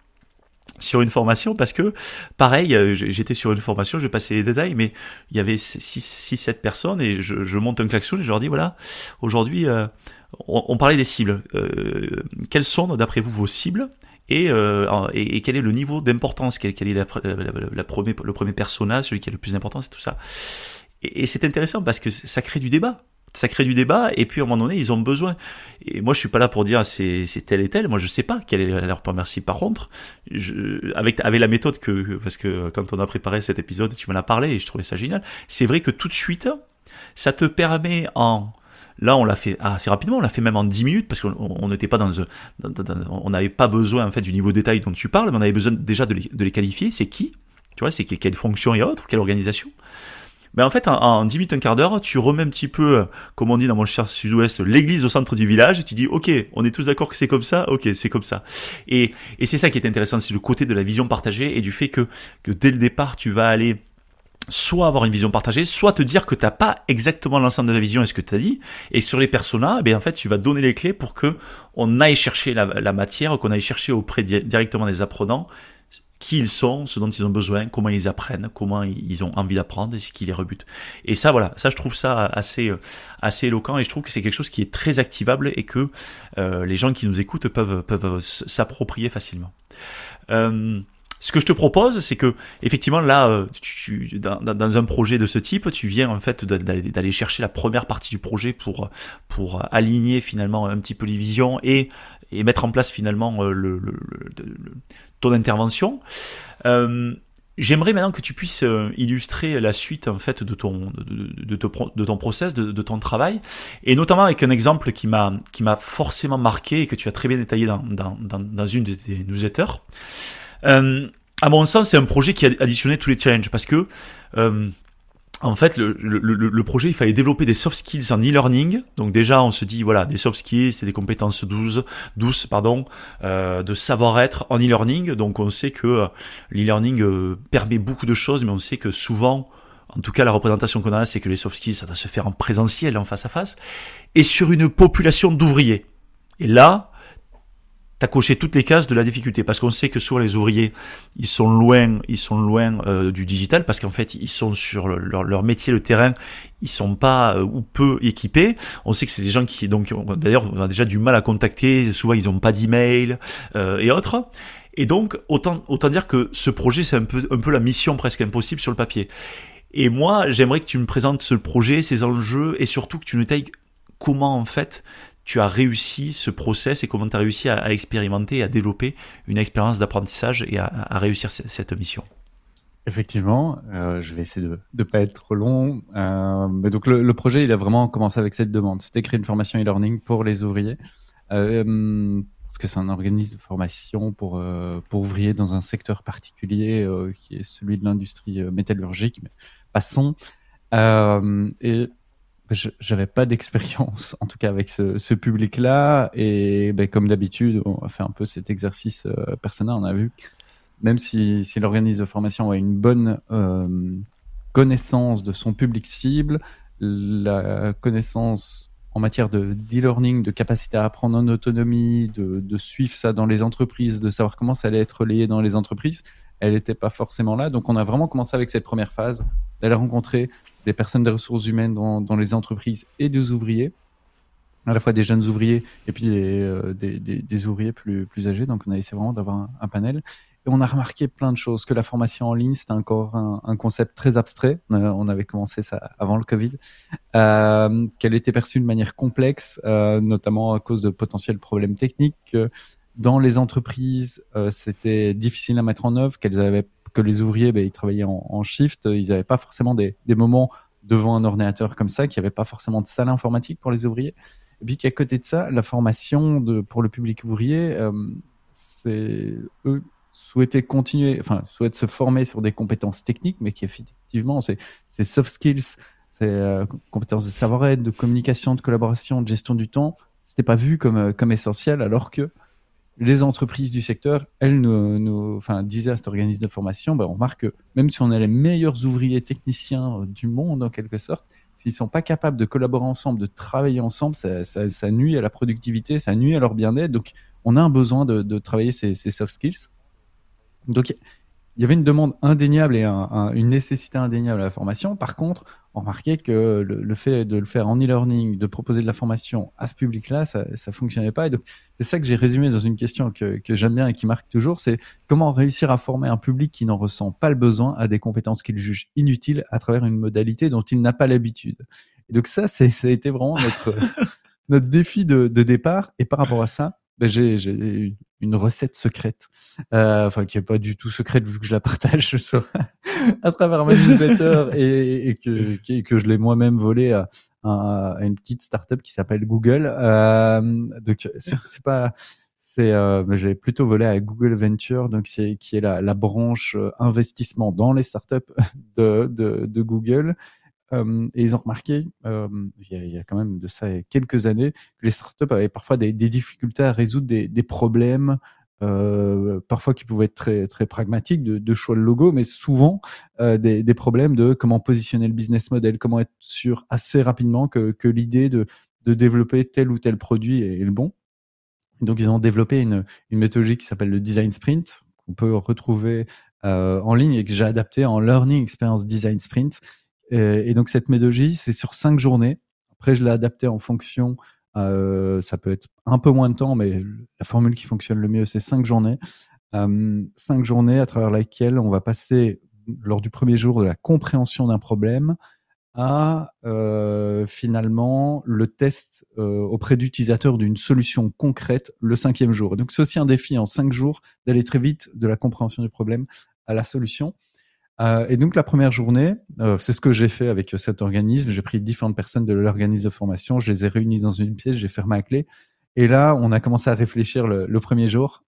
sur une formation parce que pareil euh, j'étais sur une formation je vais passer les détails mais il y avait 6 6 7 personnes et je, je monte un klaxon et je leur dis voilà aujourd'hui euh, on, parlait des cibles. Euh, quelles sont, d'après vous, vos cibles euh, et, et, quel est le niveau d'importance, quel, est la, la, premier, le premier personnage, celui qui a le plus d'importance et tout ça. Et, c'est intéressant parce que ça crée du débat. Ça crée du débat et puis à un moment donné ils ont besoin. Et moi je suis pas là pour dire c'est c'est tel et tel. Moi je sais pas quelle est leur première cible. Par contre, je, avec avec la méthode que parce que quand on a préparé cet épisode tu m'en as parlé et je trouvais ça génial. C'est vrai que tout de suite ça te permet en Là, on l'a fait assez rapidement, on l'a fait même en 10 minutes parce qu'on n'était pas dans, on n'avait pas besoin en fait du niveau de détail dont tu parles, mais on avait besoin déjà de les, qualifier. C'est qui? Tu vois, c'est quelle fonction et autres, quelle organisation? Mais en fait, en, 10 minutes, un quart d'heure, tu remets un petit peu, comme on dit dans mon cher sud-ouest, l'église au centre du village, et tu dis, ok, on est tous d'accord que c'est comme ça, ok, c'est comme ça. Et, et c'est ça qui est intéressant, c'est le côté de la vision partagée et du fait que, que dès le départ, tu vas aller soit avoir une vision partagée, soit te dire que t'as pas exactement l'ensemble de la vision et ce que tu as dit. Et sur les personas, eh en fait, tu vas donner les clés pour que on aille chercher la, matière, qu'on aille chercher auprès directement des apprenants qui ils sont, ce dont ils ont besoin, comment ils apprennent, comment ils ont envie d'apprendre et ce qui les rebute. Et ça, voilà, ça je trouve ça assez assez éloquent et je trouve que c'est quelque chose qui est très activable et que euh, les gens qui nous écoutent peuvent peuvent s'approprier facilement. Euh, ce que je te propose, c'est que effectivement là, euh, tu, dans, dans, un projet de ce type, tu viens en fait d'aller chercher la première partie du projet pour pour aligner finalement un petit peu les visions et et mettre en place finalement euh, le, le, le, ton intervention. Euh, J'aimerais maintenant que tu puisses euh, illustrer la suite en fait de ton de, de, de ton process, de, de, ton travail, et notamment avec un exemple qui m'a qui m'a forcément marqué et que tu as très bien détaillé dans, dans, dans une de tes newsletters. Euh, à mon sens, c'est un projet qui a additionné tous les challenges parce que euh, en fait, le, projet, il fallait développer des soft skills en e-learning. Donc déjà, on se dit, voilà, des soft skills, c'est des compétences douces, douces pardon, euh, de savoir-être en e-learning. Donc on sait que euh, l'e-learning permet beaucoup de choses, mais on sait que souvent, en tout cas, la représentation qu'on a, c'est que les soft skills, ça doit se faire en présentiel, en face à face, et sur une population d'ouvriers. Et là, coché toutes les cases de la difficulté parce qu'on sait que souvent les ouvriers ils sont loin ils sont loin euh, du digital parce qu'en fait ils sont sur leur, métier le terrain ils sont pas euh, ou peu équipés. On sait que c'est des gens qui donc d'ailleurs on a déjà du mal à contacter souvent ils ont pas d'email euh, et autres. Et donc autant autant dire que ce projet c'est un peu un peu la mission presque impossible sur le papier. Et moi j'aimerais que tu me présentes ce projet ses enjeux et surtout que tu nous tailles comment en fait tu as réussi ce process et comment tu as réussi à, expérimenter, à développer une expérience d'apprentissage et à, réussir cette mission? Effectivement, euh, je vais essayer de ne pas être trop long. Euh, donc le, projet, il a vraiment commencé avec cette demande. C'était créer une formation e-learning pour les ouvriers. Euh, parce que c'est un organisme de formation pour, ouvriers dans un secteur particulier qui est celui de l'industrie métallurgique. Passons. et j'avais pas d'expérience, en tout cas avec ce, ce public-là. Et ben, comme d'habitude, on a fait un peu cet exercice euh, personnel. On a vu, même si, si l'organisme de formation a une bonne euh, connaissance de son public cible, la connaissance en matière de d'e-learning, de capacité à apprendre en autonomie, de, de, suivre ça dans les entreprises, de savoir comment ça allait être relayé dans les entreprises, elle n'était pas forcément là. Donc on a vraiment commencé avec cette première phase d'aller rencontrer des personnes des ressources humaines dans, les entreprises et des ouvriers, à la fois des jeunes ouvriers et puis euh, des, des, des, ouvriers plus, plus âgés. Donc on a essayé vraiment d'avoir un, panel. Et on a remarqué plein de choses, que la formation en ligne, c'était encore un, concept très abstrait. Euh, on avait commencé ça avant le Covid. Euh, qu'elle était perçue de manière complexe, euh, notamment à cause de potentiels problèmes techniques. Que dans les entreprises, euh, c'était difficile à mettre en œuvre, qu'elles avaient, que les ouvriers, ben, ils travaillaient en, shift, ils n'avaient pas forcément des, des, moments devant un ordinateur comme ça, qu'il n'y avait pas forcément de salle informatique pour les ouvriers. Et puis qu'à côté de ça, la formation de, pour le public ouvrier, euh, c'est eux souhaiter continuer, enfin, souhaitent se former sur des compétences techniques, mais qui effectivement, c'est soft skills, c'est euh, compétences de savoir-être, de communication, de collaboration, de gestion du temps. C'était pas vu comme, euh, comme essentiel, alors que les entreprises du secteur, elles nous, nous enfin, disaient à cet organisme de formation, ben, on remarque que même si on a les meilleurs ouvriers techniciens euh, du monde, en quelque sorte, s'ils sont pas capables de collaborer ensemble, de travailler ensemble, ça, nuit à la productivité, ça nuit à leur bien-être. Donc, on a un besoin de, de travailler ces, ces soft skills. Donc, il y avait une demande indéniable et un, un, une nécessité indéniable à la formation. Par contre, on remarquait que le, le fait de le faire en e-learning, de proposer de la formation à ce public-là, ça, ça fonctionnait pas. Et donc, c'est ça que j'ai résumé dans une question que, que j'aime bien et qui marque toujours, c'est comment réussir à former un public qui n'en ressent pas le besoin à des compétences qu'il juge inutiles à travers une modalité dont il n'a pas l'habitude. Et donc ça, c'est, ça a été vraiment notre, *laughs* notre défi de, de départ. Et par rapport à ça, ben j'ai, une recette secrète, euh, enfin qui est pas du tout secrète vu que je la partage *laughs* sur, à travers ma newsletter *laughs* et, et que, que je l'ai moi-même volé à, à, une petite startup qui s'appelle Google. Euh, donc c'est, pas c'est euh, j'ai plutôt volé à Google Venture donc c'est qui est la, la branche euh, investissement dans les startups *laughs* de, de, de Google et ils ont remarqué, il, y a, quand même de ça quelques années, que les startups avaient parfois des, difficultés à résoudre des, problèmes, parfois qui pouvaient être très, très pragmatiques, de, choix de logo, mais souvent des, problèmes de comment positionner le business model, comment être sûr assez rapidement que, que l'idée de, de développer tel ou tel produit est, le bon. Donc ils ont développé une, méthodologie qui s'appelle le design sprint, qu'on peut retrouver en ligne et que j'ai adapté en Learning Experience Design Sprint et, et donc cette méthodologie, c'est sur cinq journées. Après, je l'ai adapté en fonction. Euh, ça peut être un peu moins de temps, mais la formule qui fonctionne le mieux, c'est cinq journées. Euh, cinq journées à travers lesquelles on va passer lors du premier jour de la compréhension d'un problème à euh, finalement le test euh, auprès d'utilisateurs d'une solution concrète le cinquième jour. Donc c'est aussi un défi en cinq jours d'aller très vite de la compréhension du problème à la solution. Euh, et donc la première journée, euh, c'est ce que j'ai fait avec cet organisme. J'ai pris différentes personnes de l'organisme de formation, je les ai réunies dans une pièce, j'ai fermé la clé. Et là, on a commencé à réfléchir le, premier jour.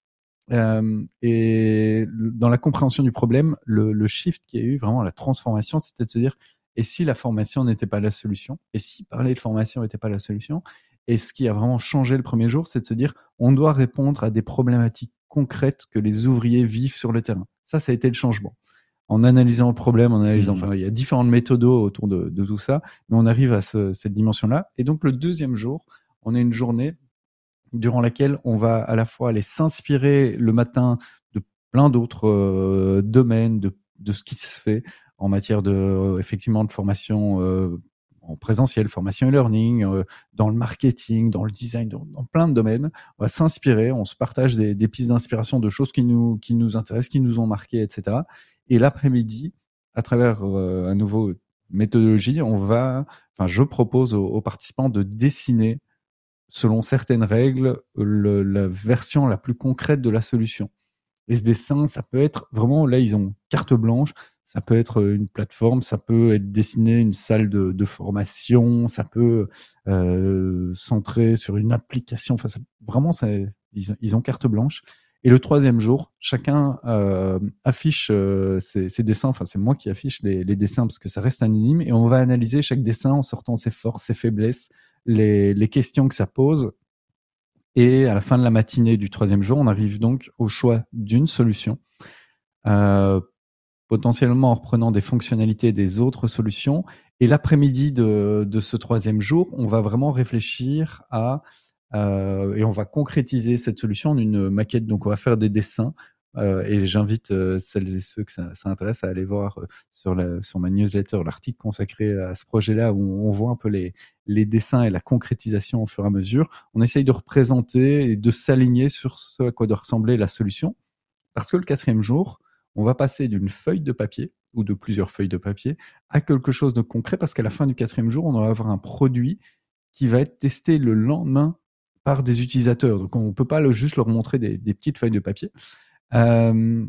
Euh, et dans la compréhension du problème, le, le shift qui a eu, vraiment la transformation, c'était de se dire, et si la formation n'était pas la solution? Et si parler de formation n'était pas la solution? Et ce qui a vraiment changé le premier jour, c'est de se dire, on doit répondre à des problématiques concrètes que les ouvriers vivent sur le terrain. Ça, ça a été le changement en analysant le problème, en analysant, mmh. enfin, il y a différentes méthodes autour de, de, tout ça, mais on arrive à ce, cette dimension-là. Et donc, le deuxième jour, on a une journée durant laquelle on va à la fois aller s'inspirer le matin de plein d'autres euh, domaines, de, de ce qui se fait en matière de, euh, effectivement, de formation euh, en présentiel, formation et learning, euh, dans le marketing, dans le design, dans, dans plein de domaines. On va s'inspirer, on se partage des, des pistes d'inspiration de choses qui nous, qui nous intéressent, qui nous ont marqué, etc. Et l'après-midi, à travers euh, un nouveau méthodologie, on va, enfin, je propose aux, participants de dessiner, selon certaines règles, le, la version la plus concrète de la solution. Et ce dessin, ça peut être vraiment, là, ils ont carte blanche, ça peut être une plateforme, ça peut être dessiné une salle de, formation, ça peut euh, centrer sur une application. Enfin, vraiment, ça, ils ont carte blanche. Et le troisième jour, chacun euh, affiche euh, ses, dessins. Enfin, c'est moi qui affiche les, dessins parce que ça reste anonyme. Et on va analyser chaque dessin en sortant ses forces, ses faiblesses, les, questions que ça pose. Et à la fin de la matinée du troisième jour, on arrive donc au choix d'une solution, euh, potentiellement en reprenant des fonctionnalités des autres solutions Et l'après-midi de, ce troisième jour, on va vraiment réfléchir à euh, et on va concrétiser cette solution en une maquette. Donc, on va faire des dessins. Euh, et j'invite euh, celles et ceux que ça, intéresse à aller voir sur, sur ma newsletter l'article consacré à ce projet-là où on, voit un peu les, les dessins et la concrétisation au fur et à mesure. On essaye de représenter et de s'aligner sur ce à quoi doit ressembler la solution. Parce que le quatrième jour, on va passer d'une feuille de papier ou de plusieurs feuilles de papier à quelque chose de concret parce qu'à la fin du quatrième jour, on va avoir un produit qui va être testé le lendemain par des utilisateurs. Donc, on ne peut pas juste leur montrer des, petites feuilles de papier. Euh,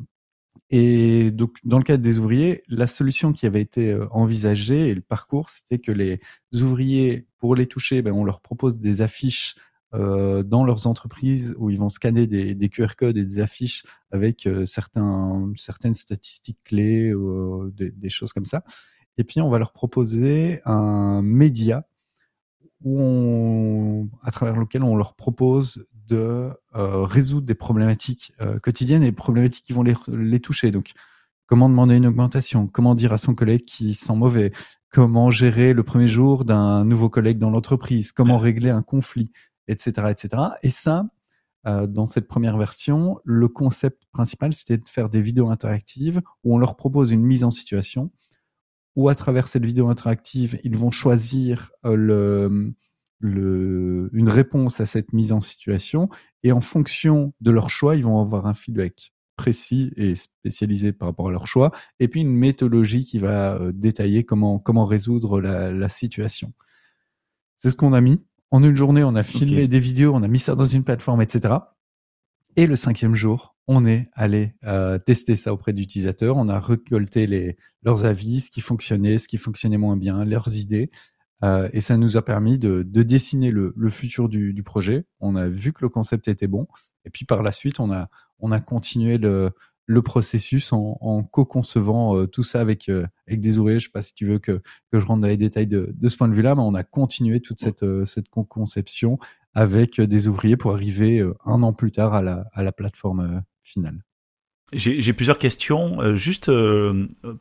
et donc, dans le cadre des ouvriers, la solution qui avait été euh, envisagée et le parcours, c'était que les ouvriers, pour les toucher, ben, on leur propose des affiches euh, dans leurs entreprises où ils vont scanner des, QR codes et des affiches avec certains, certaines statistiques clés des, des, choses comme ça. Et puis, on va leur proposer un média où on, à travers lequel on leur propose de euh, résoudre des problématiques euh, quotidiennes et problématiques qui vont les, les, toucher. Donc, comment demander une augmentation? Comment dire à son collègue qui sent mauvais? Comment gérer le premier jour d'un nouveau collègue dans l'entreprise? Comment régler un conflit? Etc. etc. Et ça, euh, dans cette première version, le concept principal, c'était de faire des vidéos interactives où on leur propose une mise en situation ou à travers cette vidéo interactive, ils vont choisir euh, le, le, une réponse à cette mise en situation. Et en fonction de leur choix, ils vont avoir un feedback précis et spécialisé par rapport à leur choix. Et puis une méthodologie qui va euh, détailler comment, comment résoudre la, la situation. C'est ce qu'on a mis. En une journée, on a filmé des vidéos, on a mis ça dans une plateforme, etc. Et le cinquième jour, on est allé euh, tester ça auprès d'utilisateurs. On a récolté leurs avis, ce qui fonctionnait, ce qui fonctionnait moins bien, leurs idées. Euh, et ça nous a permis de, de dessiner le, futur du, projet. On a vu que le concept était bon. Et puis par la suite, on a, on a continué le, processus en, co-concevant euh, tout ça avec, des ouvriers. Je ne sais pas si tu veux que, je rentre dans les détails de, ce point de vue-là, mais on a continué toute cette, cette co-conception avec des ouvriers pour arriver un an plus tard à la, plateforme J'ai plusieurs questions. Euh, juste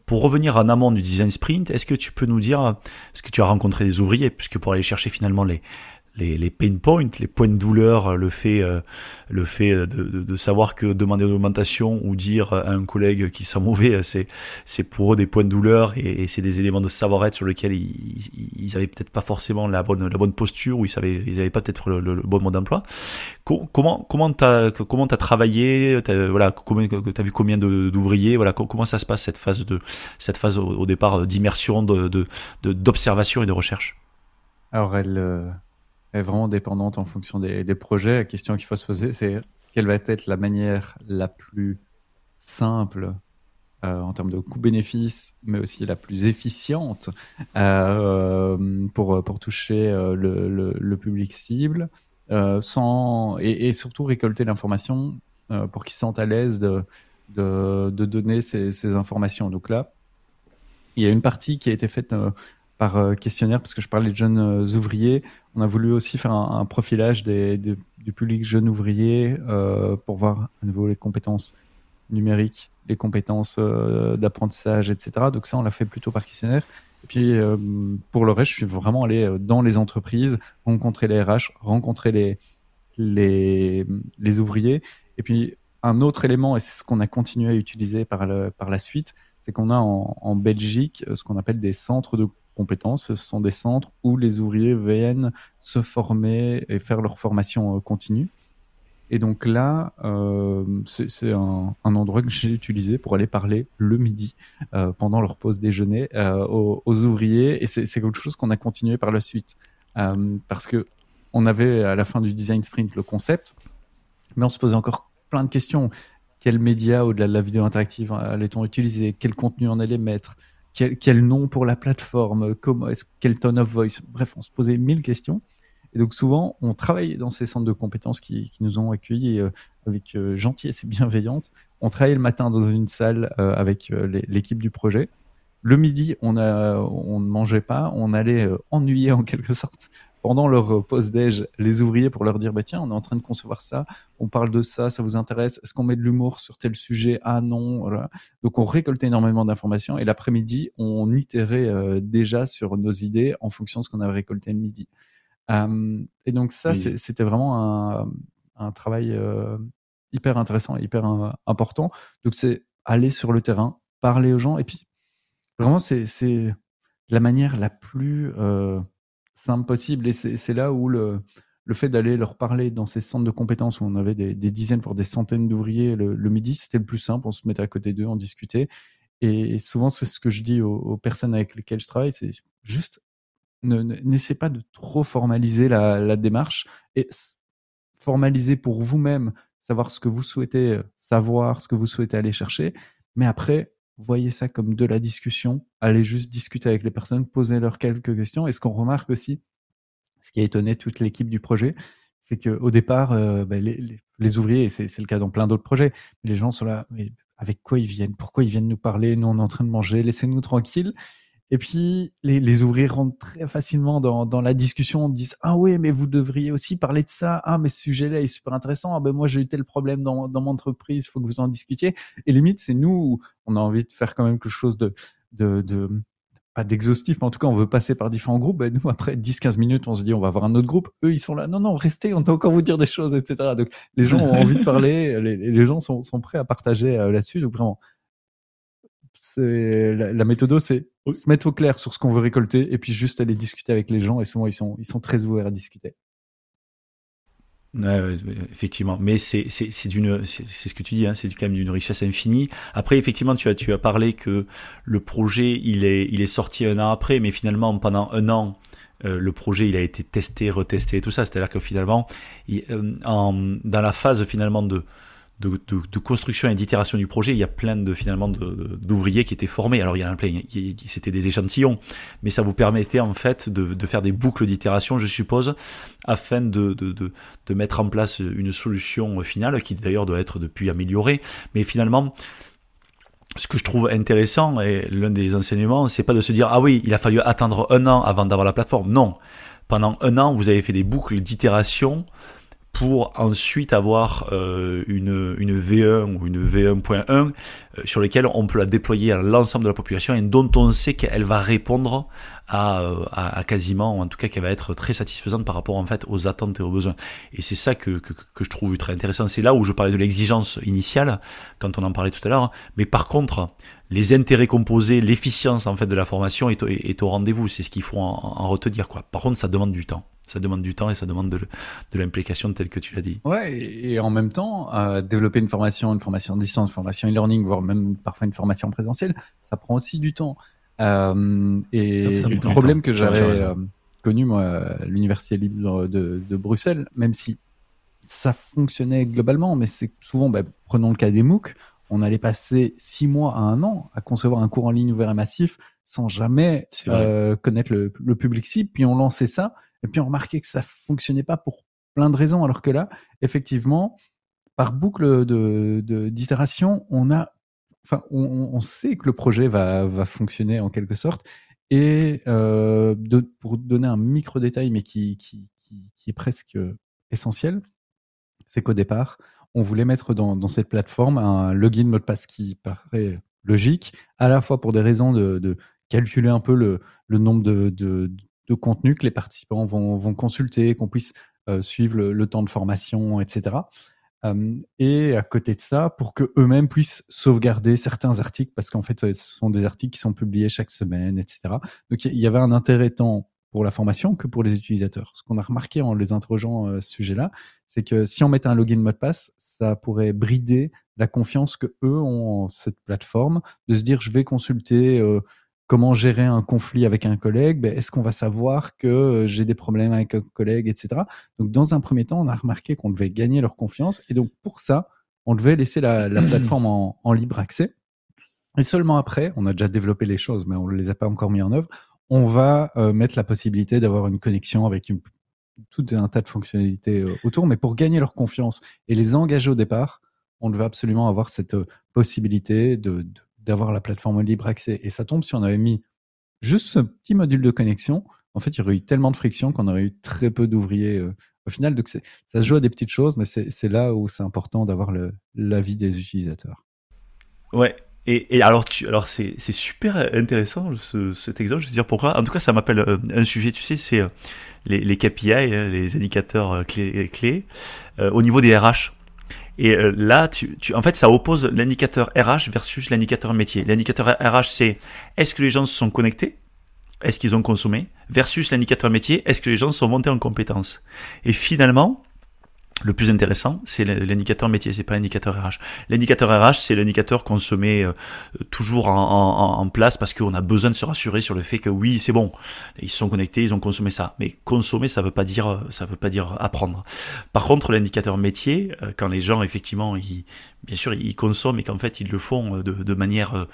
pour revenir en amont du design sprint, est-ce que tu peux nous dire, est-ce que tu as rencontré des ouvriers, puisque pour aller chercher finalement les, les, les pain points, les points de douleur, le fait, euh, le fait de, de, de, savoir que demander une augmentation ou dire à un collègue qui sent mauvais, c'est, c'est pour eux des points de douleur et, c'est des éléments de savoir-être sur lesquels ils, ils avaient peut-être pas forcément la bonne, la bonne posture ou ils savaient, ils pas peut-être le, le, bon mode d'emploi. comment, comment t'as, comment t'as travaillé, voilà, comment, t'as vu combien d'ouvriers, voilà, comment ça se passe cette phase de, cette phase au, départ d'immersion, de, de, d'observation et de recherche? Alors elle, euh, est vraiment dépendante en fonction des, projets. La question qu'il faut se poser, c'est quelle va être la manière la plus simple euh, en termes de coût-bénéfice, mais aussi la plus efficiente euh, pour, pour toucher euh, le, public cible, sans, et, surtout récolter l'information pour qu'ils se sentent à l'aise de, de, donner ces, informations. Donc là, il y a une partie qui a été faite par euh, questionnaire, parce que je parlais de jeunes euh, ouvriers. On a voulu aussi faire un, profilage des, des, du public jeune ouvrier euh, pour voir à nouveau les compétences numériques, les compétences d'apprentissage, etc. Donc ça, on l'a fait plutôt par questionnaire. Et puis pour le reste, je suis vraiment allé dans les entreprises, rencontrer les RH, rencontrer les, les, ouvriers. Et puis un autre élément, et c'est ce qu'on a continué à utiliser par la suite, c'est qu'on a en, en Belgique ce qu'on appelle des centres de compétences. Ce sont des centres où les ouvriers viennent se former et faire leur formation euh, continue. Et donc là, euh, c'est un, endroit que j'ai utilisé pour aller parler le midi euh, pendant leur pause déjeuner aux, ouvriers. Et c'est quelque chose qu'on a continué par la suite. Parce que on avait à la fin du design sprint le concept, mais on se posait encore plein de questions. Quels médias au-delà de la vidéo interactive allait-on utiliser? Quel contenu on allait mettre? Quel, nom pour la plateforme, comment, quel tone of voice? Bref, on se posait mille questions. Et donc souvent, on travaillait dans ces centres de compétences qui, nous ont accueillis euh, avec euh, gentillesse et bienveillance. On travaillait le matin dans une salle euh, avec l'équipe du projet. Le midi, on, ne mangeait pas, on allait ennuyer en quelque sorte pendant leur pause déj les ouvriers pour leur dire bah tiens on est en train de concevoir ça, on parle de ça, ça vous intéresse, est-ce qu'on met de l'humour sur tel sujet? Ah non, voilà. Donc on récoltait énormément d'informations et l'après-midi on itérait euh, déjà sur nos idées en fonction de ce qu'on avait récolté le midi. Euh, et donc ça c'était vraiment un, un travail euh, hyper intéressant, hyper important. Donc c'est aller sur le terrain, parler aux gens et puis vraiment c'est la manière la plus simple possible. Et c'est là où le, le fait d'aller leur parler dans ces centres de compétences où on avait des, dizaines, voire des centaines d'ouvriers le, midi, c'était le plus simple. On se mettait à côté d'eux, on discutait. Et souvent, c'est ce que je dis aux, personnes avec lesquelles je travaille, c'est juste n'essayez pas de trop formaliser la, la démarche et formaliser pour vous-même, savoir ce que vous souhaitez savoir, ce que vous souhaitez aller chercher. Mais après, voyez ça comme de la discussion, allez juste discuter avec les personnes, poser leurs quelques questions. Et ce qu'on remarque aussi, ce qui a étonné toute l'équipe du projet, c'est qu'au départ, euh, ben, les, ouvriers, et c'est le cas dans plein d'autres projets, les gens sont là, mais avec quoi ils viennent? Pourquoi ils viennent nous parler? Nous, on est en train de manger, laissez-nous tranquilles. Et puis, les, les, ouvriers rentrent très facilement dans, la discussion, disent Ah oui, mais vous devriez aussi parler de ça. Ah, mais ce sujet-là est super intéressant. Ah ben moi, j'ai eu tel problème dans, dans mon entreprise, il faut que vous en discutiez. Et limite, c'est nous, on a envie de faire quand même quelque chose de, de, de pas d'exhaustif, mais en tout cas, on veut passer par différents groupes. Ben, nous, après 10-15 minutes, on se dit On va voir un autre groupe. Eux, ils sont là Non, non, restez, on doit encore vous dire des choses, etc. Donc, les gens ont envie de parler, les, les gens sont, sont prêts à partager euh, là-dessus. Donc, vraiment, la, la méthode, c'est se mettre au clair sur ce qu'on veut récolter et puis juste aller discuter avec les gens. Et souvent, ils sont, ils sont très ouverts à discuter. effectivement, mais c'est c'est d'une c'est ce que tu dis, hein, c'est quand même d'une richesse infinie. Après, effectivement, tu as tu as parlé que le projet il est il est sorti un an après, mais finalement pendant un an euh, le projet il a été testé, retesté et tout ça. C'est-à-dire que finalement, euh, en, dans la phase finalement de de, de, construction et d'itération du projet, il y a plein de finalement d'ouvriers qui étaient formés. Alors il y en a plein, c'était des échantillons, mais ça vous permettait en fait de, de faire des boucles d'itération, je suppose, afin de, de, mettre en place une solution finale qui d'ailleurs doit être depuis améliorée. Mais finalement, ce que je trouve intéressant et l'un des enseignements, c'est pas de se dire ah oui, il a fallu attendre un an avant d'avoir la plateforme. Non, pendant un an, vous avez fait des boucles d'itération pour ensuite avoir euh, une, une V1 ou une V1.1 euh, sur lesquelles on peut la déployer à l'ensemble de la population et dont on sait qu'elle va répondre à, à, à, quasiment, en tout cas qu'elle va être très satisfaisante par rapport en fait aux attentes et aux besoins. Et c'est ça que, que, que, je trouve très intéressant. C'est là où je parlais de l'exigence initiale quand on en parlait tout à l'heure. Mais par contre, les intérêts composés, l'efficience en fait de la formation est, est, au rendez-vous. C'est ce qu'il faut en, en retenir quoi. Par contre, ça demande du temps. Ça demande du temps et ça demande de, de l'implication telle que tu l'as dit. Ouais, et en même temps, euh, développer une formation, une formation en distance, une formation e-learning, voire même parfois une formation présentielle, ça prend aussi du temps. Euh, et le problème que j'avais euh, connu, moi, à l'Université libre de, de, Bruxelles, même si ça fonctionnait globalement, mais c'est souvent, bah, prenons le cas des MOOC, on allait passer six mois à un an à concevoir un cours en ligne ouvert et massif sans jamais euh, connaître le, le public cible, puis on lançait ça et puis on remarquait que ça fonctionnait pas pour plein de raisons, alors que là, effectivement, par boucle de d'itération, on a, enfin, on, sait que le projet va, va fonctionner en quelque sorte. Et euh, pour donner un micro détail, mais qui, qui, qui, qui est presque essentiel, c'est qu'au départ, on voulait mettre dans, dans, cette plateforme un login mot de passe qui paraît logique, à la fois pour des raisons de, de calculer un peu le, le nombre de, de, de contenu que les participants vont, vont consulter, qu'on puisse euh, suivre le, temps de formation, etc. Euh, et à côté de ça, pour que eux-mêmes puissent sauvegarder certains articles, parce qu'en fait, ce sont des articles qui sont publiés chaque semaine, etc. Donc, il y avait un intérêt tant pour la formation que pour les utilisateurs. Ce qu'on a remarqué en les interrogeant euh, à ce sujet-là, c'est que si on mettait un login mot de passe, ça pourrait brider la confiance que eux ont en cette plateforme, de se dire je vais consulter comment gérer un conflit avec un collègue, ben, est-ce qu'on va savoir que euh, j'ai des problèmes avec un collègue, etc. Donc, dans un premier temps, on a remarqué qu'on devait gagner leur confiance. Et donc, pour ça, on devait laisser la, *clears throat* plateforme en, libre accès. Et seulement après, on a déjà développé les choses, mais on ne les a pas encore mis en œuvre, on va euh, mettre la possibilité d'avoir une connexion avec une, tout un tas de fonctionnalités euh, autour. Mais pour gagner leur confiance et les engager au départ, on devait absolument avoir cette possibilité de, de d'avoir la plateforme libre accès. Et ça tombe si on avait mis juste ce petit module de connexion, en fait, il y aurait eu tellement de friction qu'on aurait eu très peu d'ouvriers au final. Donc, ça se joue à des petites choses, mais c'est là où c'est important d'avoir l'avis des utilisateurs. Ouais, et, alors, alors c'est, super intéressant ce, cet exemple. Je veux dire pourquoi? En tout cas, ça m'appelle euh, un sujet. Tu sais, c'est euh, les, les KPI, hein, les indicateurs euh, clés, clés au niveau des RH. Et là, tu, tu, en fait, ça oppose l'indicateur RH versus l'indicateur métier. L'indicateur RH, c'est est-ce que les gens se sont connectés? Est-ce qu'ils ont consommé? Versus l'indicateur métier, est-ce que les gens sont montés en compétences? Et finalement, le plus intéressant, c'est l'indicateur métier, c'est pas l'indicateur RH. L'indicateur RH, c'est l'indicateur qu'on se met euh, toujours en, place parce qu'on a besoin de se rassurer sur le fait que oui, c'est bon, ils sont connectés, ils ont consommé ça. Mais consommer, ça veut pas dire, ça veut pas dire apprendre. Par contre, l'indicateur métier, euh, quand les gens effectivement, ils, bien sûr, ils consomment et qu'en fait ils le font euh, de manière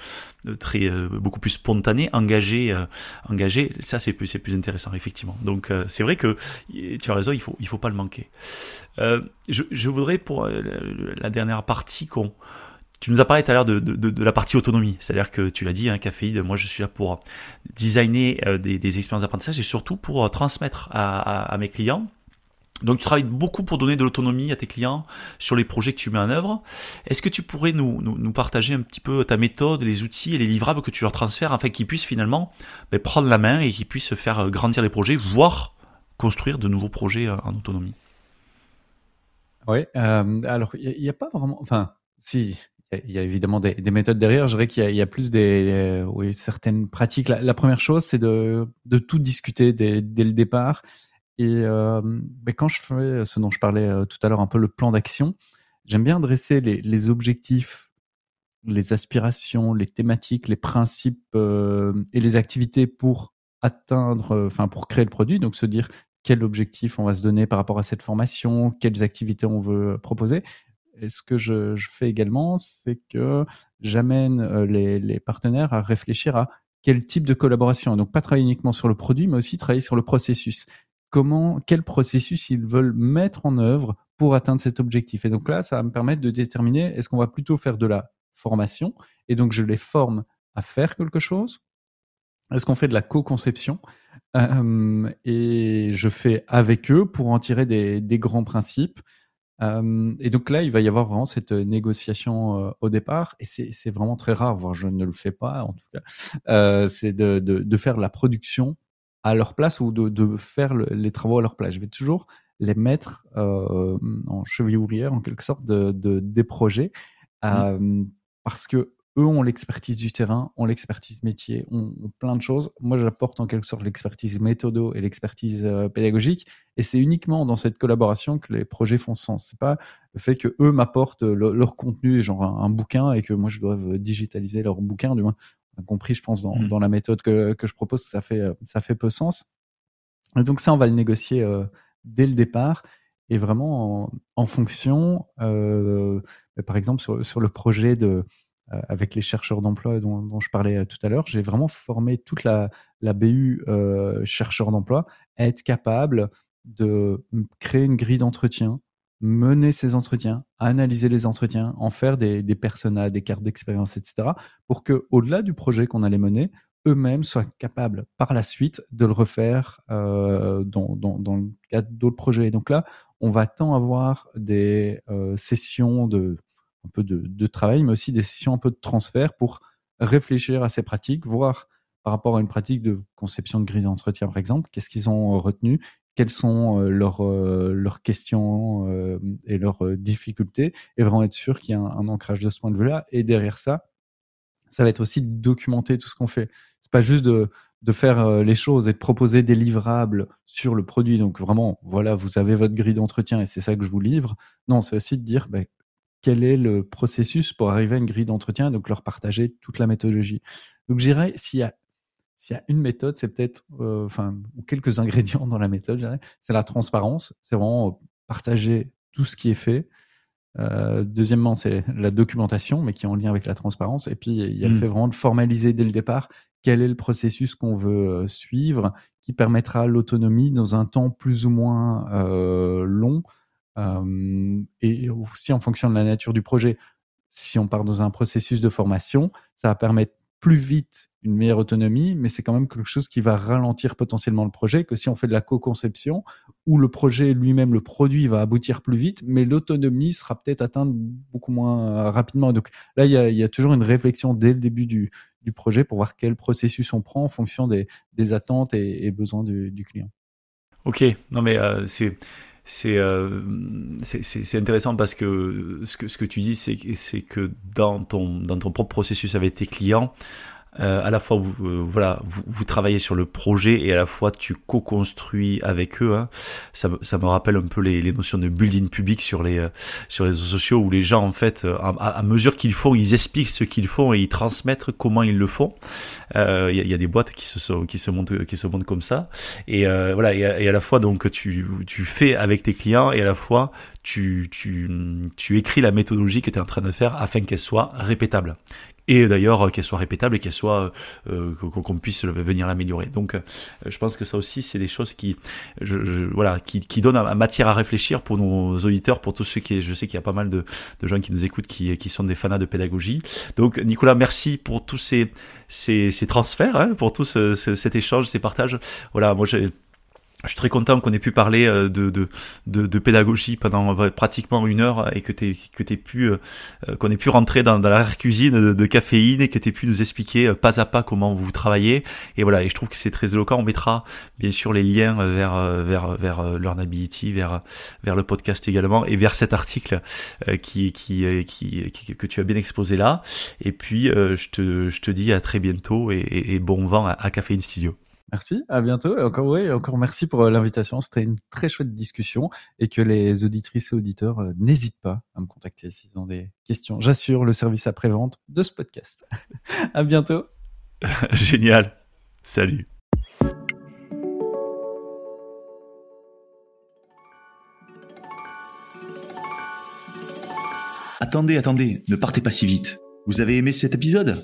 très beaucoup plus spontanée, engagée, engagée, ça c'est plus c'est plus intéressant effectivement. Donc c'est vrai que tu as raison, il faut il faut pas le manquer. Euh, je, je, voudrais pour euh, la dernière partie qu'on tu nous as parlé tout à l'heure de, de, de, la partie autonomie, c'est-à-dire que tu l'as dit, hein, Caféide, moi je suis là pour designer euh, des, des, expériences d'apprentissage et surtout pour transmettre à, à, à, mes clients. Donc tu travailles beaucoup pour donner de l'autonomie à tes clients sur les projets que tu mets en œuvre. Est-ce que tu pourrais nous, nous, nous, partager un petit peu ta méthode, les outils et les livrables que tu leur transfères afin qu'ils puissent finalement ben, prendre la main et qu'ils puissent faire grandir les projets, voire construire de nouveaux projets en autonomie? Oui, euh, alors il n'y a, pas vraiment. Enfin, si, il y, a évidemment des, des, méthodes derrière. Je dirais qu'il y, y, a plus des, oui, certaines pratiques. La, la première chose, c'est de, de, tout discuter dès, dès, le départ. Et euh, ben, quand je fais ce dont je parlais euh, tout à l'heure, un peu le plan d'action, j'aime bien dresser les, objectifs, les aspirations, les thématiques, les principes euh, et les activités pour atteindre, enfin pour créer le produit. Donc se dire quel objectif on va se donner par rapport à cette formation, quelles activités on veut proposer. Et ce que je, fais également, c'est que j'amène les, partenaires à réfléchir à quel type de collaboration. Donc pas travailler uniquement sur le produit, mais aussi travailler sur le processus. Comment, quel processus ils veulent mettre en œuvre pour atteindre cet objectif. Et donc là, ça va me permettre de déterminer est-ce qu'on va plutôt faire de la formation et donc je les forme à faire quelque chose. Est-ce qu'on fait de la co-conception euh, et je fais avec eux pour en tirer des, grands principes. Euh, et donc là, il va y avoir vraiment cette négociation euh, au départ, et c'est vraiment très rare, voire je ne le fais pas en tout cas, c'est de, de, faire la production à leur place ou de, de faire le, les travaux à leur place. Je vais toujours les mettre euh, en cheville ouvrière en quelque sorte de, de des projets, mmh. parce que eux ont l'expertise du terrain, ont l'expertise métier, ont, plein de choses. Moi, j'apporte en quelque sorte l'expertise méthodo et l'expertise euh, pédagogique. Et c'est uniquement dans cette collaboration que les projets font sens. C'est pas le fait que eux m'apportent leur contenu, genre un, bouquin, et que moi je dois digitaliser leur bouquin. Du moins, compris, je pense, dans, mmh. dans la méthode que, que, je propose, ça fait ça fait peu sens. Et donc ça, on va le négocier euh, dès le départ et vraiment en, en fonction, euh, par exemple, sur, sur le projet de euh, avec les chercheurs d'emploi dont, je parlais tout à l'heure, j'ai vraiment formé toute la, la BU chercheurs d'emploi à être capable de créer une grille d'entretien, mener ces entretiens, analyser les entretiens, en faire des, des des cartes d'expérience, etc., pour que, au-delà du projet qu'on allait mener, eux-mêmes soient capables par la suite de le refaire euh, dans, le cadre d'autres projets. donc là, on va tant avoir des euh, sessions de de, travail, mais aussi des sessions un peu de transfert pour réfléchir à ces pratiques, voir par rapport à une pratique de conception de grille d'entretien, par exemple, qu'est-ce qu'ils ont retenu, quelles sont euh, leurs, euh, leurs questions euh, et leurs difficultés, et vraiment être sûr qu'il y a un, ancrage de ce point de vue-là. Et derrière ça, ça va être aussi de documenter tout ce qu'on fait. C'est pas juste de, de faire les choses et de proposer des livrables sur le produit. Donc vraiment, voilà, vous avez votre grille d'entretien et c'est ça que je vous livre. Non, c'est aussi de dire, ben, quel est le processus pour arriver à une grille d'entretien, donc leur partager toute la méthodologie. Donc j'irais, s'il y a s'il y a une méthode, c'est peut-être, euh, enfin, ou quelques *laughs* ingrédients dans la méthode, c'est la transparence. C'est vraiment euh, partager tout ce qui est fait. Euh, deuxièmement, c'est la documentation, mais qui est en lien avec la transparence. Et puis, il y a le mmh. fait vraiment de formaliser dès le départ quel est le processus qu'on veut suivre, qui permettra l'autonomie dans un temps plus ou moins long euh, et aussi en fonction de la nature du projet. Si on part dans un processus de formation, ça va permettre plus vite, une meilleure autonomie, mais c'est quand même quelque chose qui va ralentir potentiellement le projet, que si on fait de la co-conception, où le projet lui-même, le produit va aboutir plus vite, mais l'autonomie sera peut-être atteinte beaucoup moins euh, rapidement. Donc là, il y a, toujours une réflexion dès le début du, projet pour voir quel processus on prend en fonction des, attentes et, besoins du, client. Ok, non mais euh, c'est euh, c'est c'est intéressant parce que ce que ce que tu dis c'est c'est que dans ton dans ton propre processus avec tes clients à la fois vous euh, voilà vous, vous, travaillez sur le projet et à la fois tu co-construis avec eux hein. ça, ça me rappelle un peu les, les notions de building public sur les euh, sur les réseaux sociaux où les gens en fait à, à mesure qu'ils font ils expliquent ce qu'ils font et ils transmettent comment ils le font. Il y, y, a des boîtes qui se qui se montent qui se montent comme ça. Et voilà et à, et à, la fois donc tu tu fais avec tes clients et à la fois tu, tu, tu écris la méthodologie que tu es en train de faire afin qu'elle soit répétable et d'ailleurs euh, qu'elle soit répétable et qu'elle soit euh, qu'on puisse venir l'améliorer. Donc, euh, je pense que ça aussi, c'est des choses qui, je, voilà, qui, qui donnent matière à réfléchir pour nos auditeurs, pour tous ceux qui, je sais qu'il y a pas mal de, de gens qui nous écoutent, qui, qui sont des fanats de pédagogie. Donc, Nicolas, merci pour tous ces, ces, ces transferts, hein, pour tout ce, cet échange, ces partages. Voilà, moi, j'ai je suis très content qu'on ait pu parler euh, de, de, de, de, pédagogie pendant euh, pratiquement une heure et que tu que t'aies pu euh, qu'on ait pu rentrer dans, dans la cuisine de, de, caféine et que tu aies pu nous expliquer pas à pas comment vous travaillez. Et voilà et je trouve que c'est très éloquent. On mettra bien sûr les liens vers vers vers Learnability vers vers le podcast également et vers cet article qui, qui, qui, qui que tu as bien exposé là. Et puis je te je te dis à très bientôt et, et bon vent à, à Caféine Studio Merci, à bientôt. Et encore, oui, encore merci pour euh, l'invitation. C'était une très chouette discussion et que les auditrices et auditeurs euh, n'hésitent pas à me contacter s'ils ont des questions. J'assure le service après-vente de ce podcast. *laughs* à bientôt. *laughs* Génial. Salut. Attendez, attendez, ne partez pas si vite. Vous avez aimé cet épisode?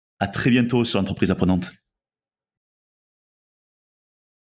à très bientôt sur l'entreprise apprenante.